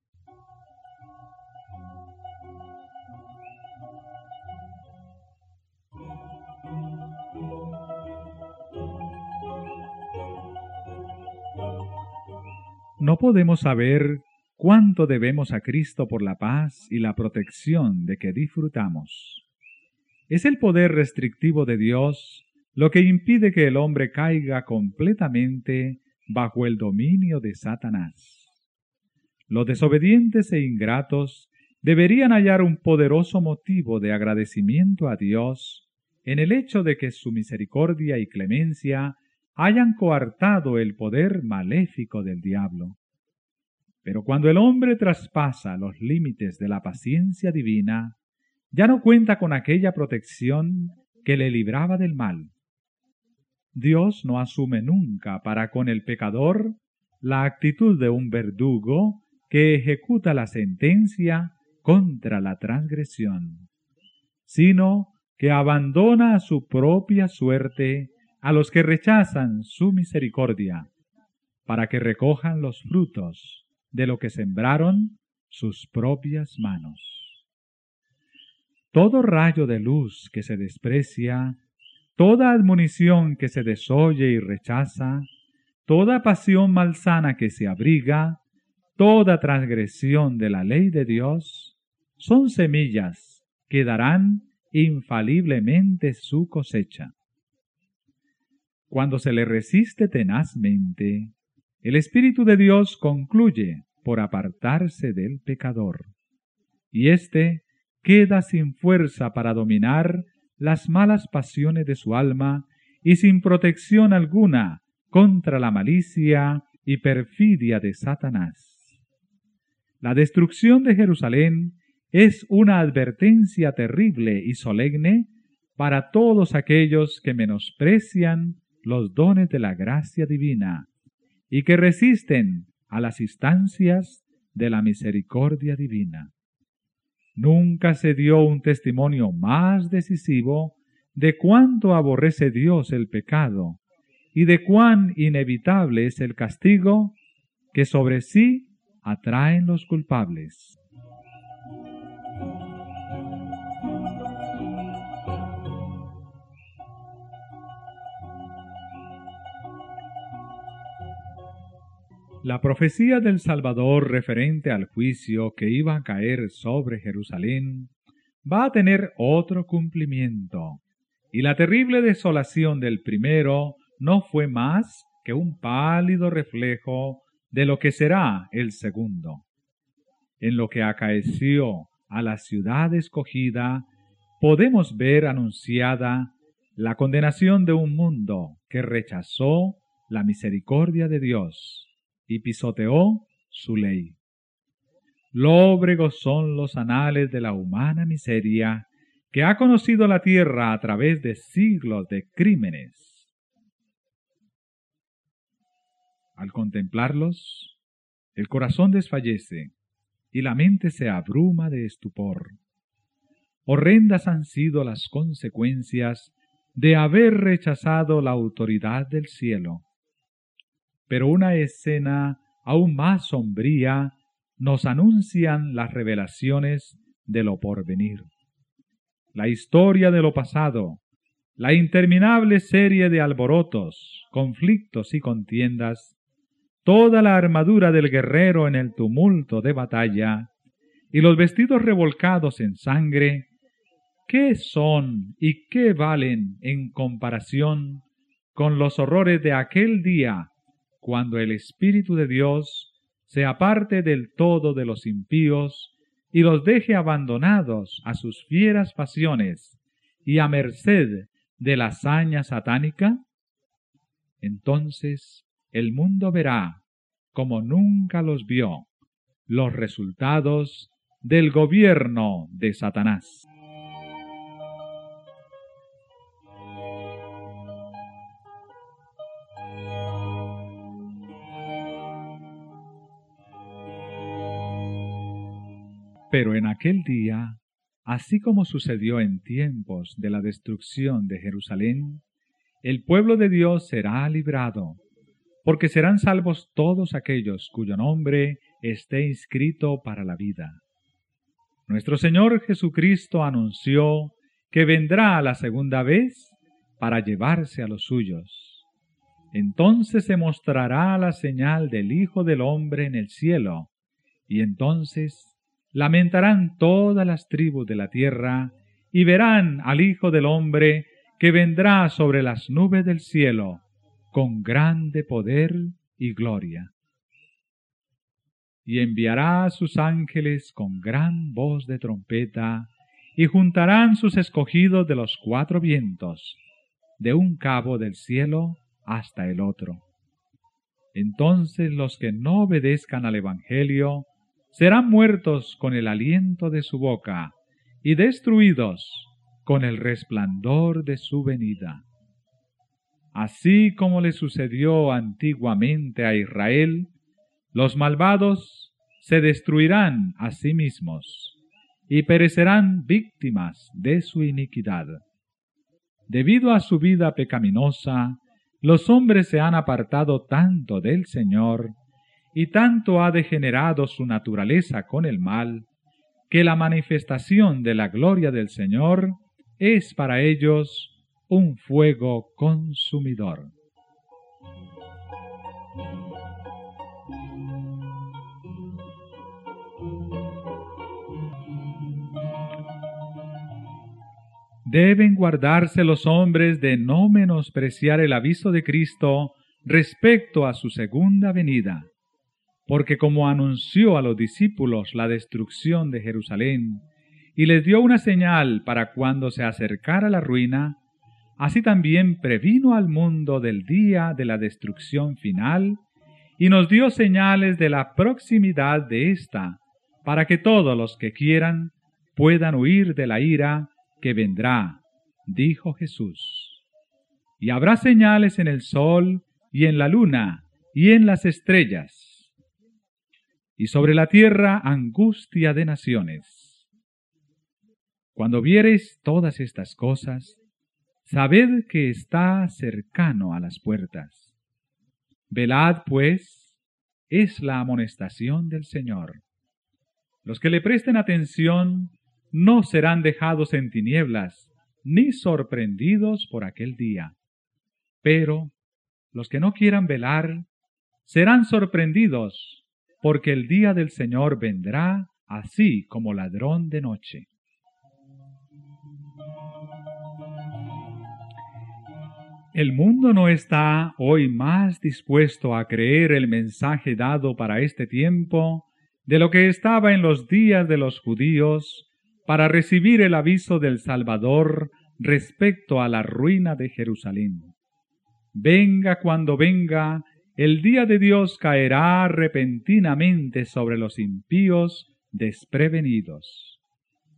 No podemos saber cuánto debemos a Cristo por la paz y la protección de que disfrutamos. Es el poder restrictivo de Dios lo que impide que el hombre caiga completamente bajo el dominio de Satanás. Los desobedientes e ingratos deberían hallar un poderoso motivo de agradecimiento a Dios en el hecho de que su misericordia y clemencia hayan coartado el poder maléfico del diablo. Pero cuando el hombre traspasa los límites de la paciencia divina, ya no cuenta con aquella protección que le libraba del mal. Dios no asume nunca para con el pecador la actitud de un verdugo que ejecuta la sentencia contra la transgresión, sino que abandona a su propia suerte a los que rechazan su misericordia, para que recojan los frutos de lo que sembraron sus propias manos. Todo rayo de luz que se desprecia, toda admonición que se desoye y rechaza, toda pasión malsana que se abriga, toda transgresión de la ley de Dios, son semillas que darán infaliblemente su cosecha. Cuando se le resiste tenazmente, el Espíritu de Dios concluye por apartarse del pecador, y éste queda sin fuerza para dominar las malas pasiones de su alma y sin protección alguna contra la malicia y perfidia de Satanás. La destrucción de Jerusalén es una advertencia terrible y solemne para todos aquellos que menosprecian los dones de la gracia divina y que resisten a las instancias de la misericordia divina. Nunca se dio un testimonio más decisivo de cuánto aborrece Dios el pecado y de cuán inevitable es el castigo que sobre sí atraen los culpables. La profecía del Salvador referente al juicio que iba a caer sobre Jerusalén va a tener otro cumplimiento, y la terrible desolación del primero no fue más que un pálido reflejo de lo que será el segundo. En lo que acaeció a la ciudad escogida, podemos ver anunciada la condenación de un mundo que rechazó la misericordia de Dios y pisoteó su ley. Lóbregos son los anales de la humana miseria que ha conocido la tierra a través de siglos de crímenes. Al contemplarlos, el corazón desfallece y la mente se abruma de estupor. Horrendas han sido las consecuencias de haber rechazado la autoridad del cielo pero una escena aún más sombría nos anuncian las revelaciones de lo porvenir. La historia de lo pasado, la interminable serie de alborotos, conflictos y contiendas, toda la armadura del guerrero en el tumulto de batalla, y los vestidos revolcados en sangre, ¿qué son y qué valen en comparación con los horrores de aquel día cuando el Espíritu de Dios se aparte del todo de los impíos y los deje abandonados a sus fieras pasiones y a merced de la hazaña satánica? Entonces el mundo verá, como nunca los vio, los resultados del gobierno de Satanás. Pero en aquel día, así como sucedió en tiempos de la destrucción de Jerusalén, el pueblo de Dios será librado, porque serán salvos todos aquellos cuyo nombre esté inscrito para la vida. Nuestro Señor Jesucristo anunció que vendrá la segunda vez para llevarse a los suyos. Entonces se mostrará la señal del Hijo del Hombre en el cielo, y entonces lamentarán todas las tribus de la tierra y verán al Hijo del Hombre que vendrá sobre las nubes del cielo con grande poder y gloria. Y enviará a sus ángeles con gran voz de trompeta, y juntarán sus escogidos de los cuatro vientos, de un cabo del cielo hasta el otro. Entonces los que no obedezcan al Evangelio serán muertos con el aliento de su boca y destruidos con el resplandor de su venida. Así como le sucedió antiguamente a Israel, los malvados se destruirán a sí mismos y perecerán víctimas de su iniquidad. Debido a su vida pecaminosa, los hombres se han apartado tanto del Señor y tanto ha degenerado su naturaleza con el mal, que la manifestación de la gloria del Señor es para ellos un fuego consumidor. Deben guardarse los hombres de no menospreciar el aviso de Cristo respecto a su segunda venida, porque como anunció a los discípulos la destrucción de Jerusalén y les dio una señal para cuando se acercara la ruina, así también previno al mundo del día de la destrucción final y nos dio señales de la proximidad de ésta, para que todos los que quieran puedan huir de la ira que vendrá, dijo Jesús. Y habrá señales en el sol y en la luna y en las estrellas, y sobre la tierra angustia de naciones. Cuando viereis todas estas cosas, sabed que está cercano a las puertas. Velad, pues, es la amonestación del Señor. Los que le presten atención no serán dejados en tinieblas, ni sorprendidos por aquel día. Pero los que no quieran velar serán sorprendidos, porque el día del Señor vendrá así como ladrón de noche. El mundo no está hoy más dispuesto a creer el mensaje dado para este tiempo de lo que estaba en los días de los judíos para recibir el aviso del Salvador respecto a la ruina de Jerusalén. Venga cuando venga, el día de Dios caerá repentinamente sobre los impíos desprevenidos.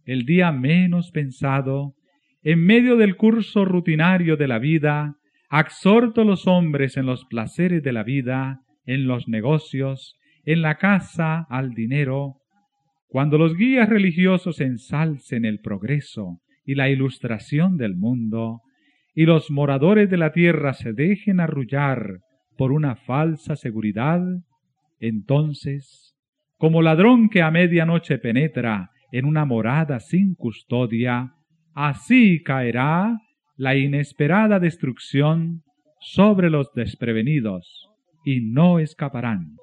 El día menos pensado, en medio del curso rutinario de la vida, exhorto los hombres en los placeres de la vida, en los negocios, en la casa, al dinero, cuando los guías religiosos ensalcen el progreso y la ilustración del mundo, y los moradores de la tierra se dejen arrullar por una falsa seguridad, entonces, como ladrón que a medianoche penetra en una morada sin custodia, así caerá la inesperada destrucción sobre los desprevenidos, y no escaparán.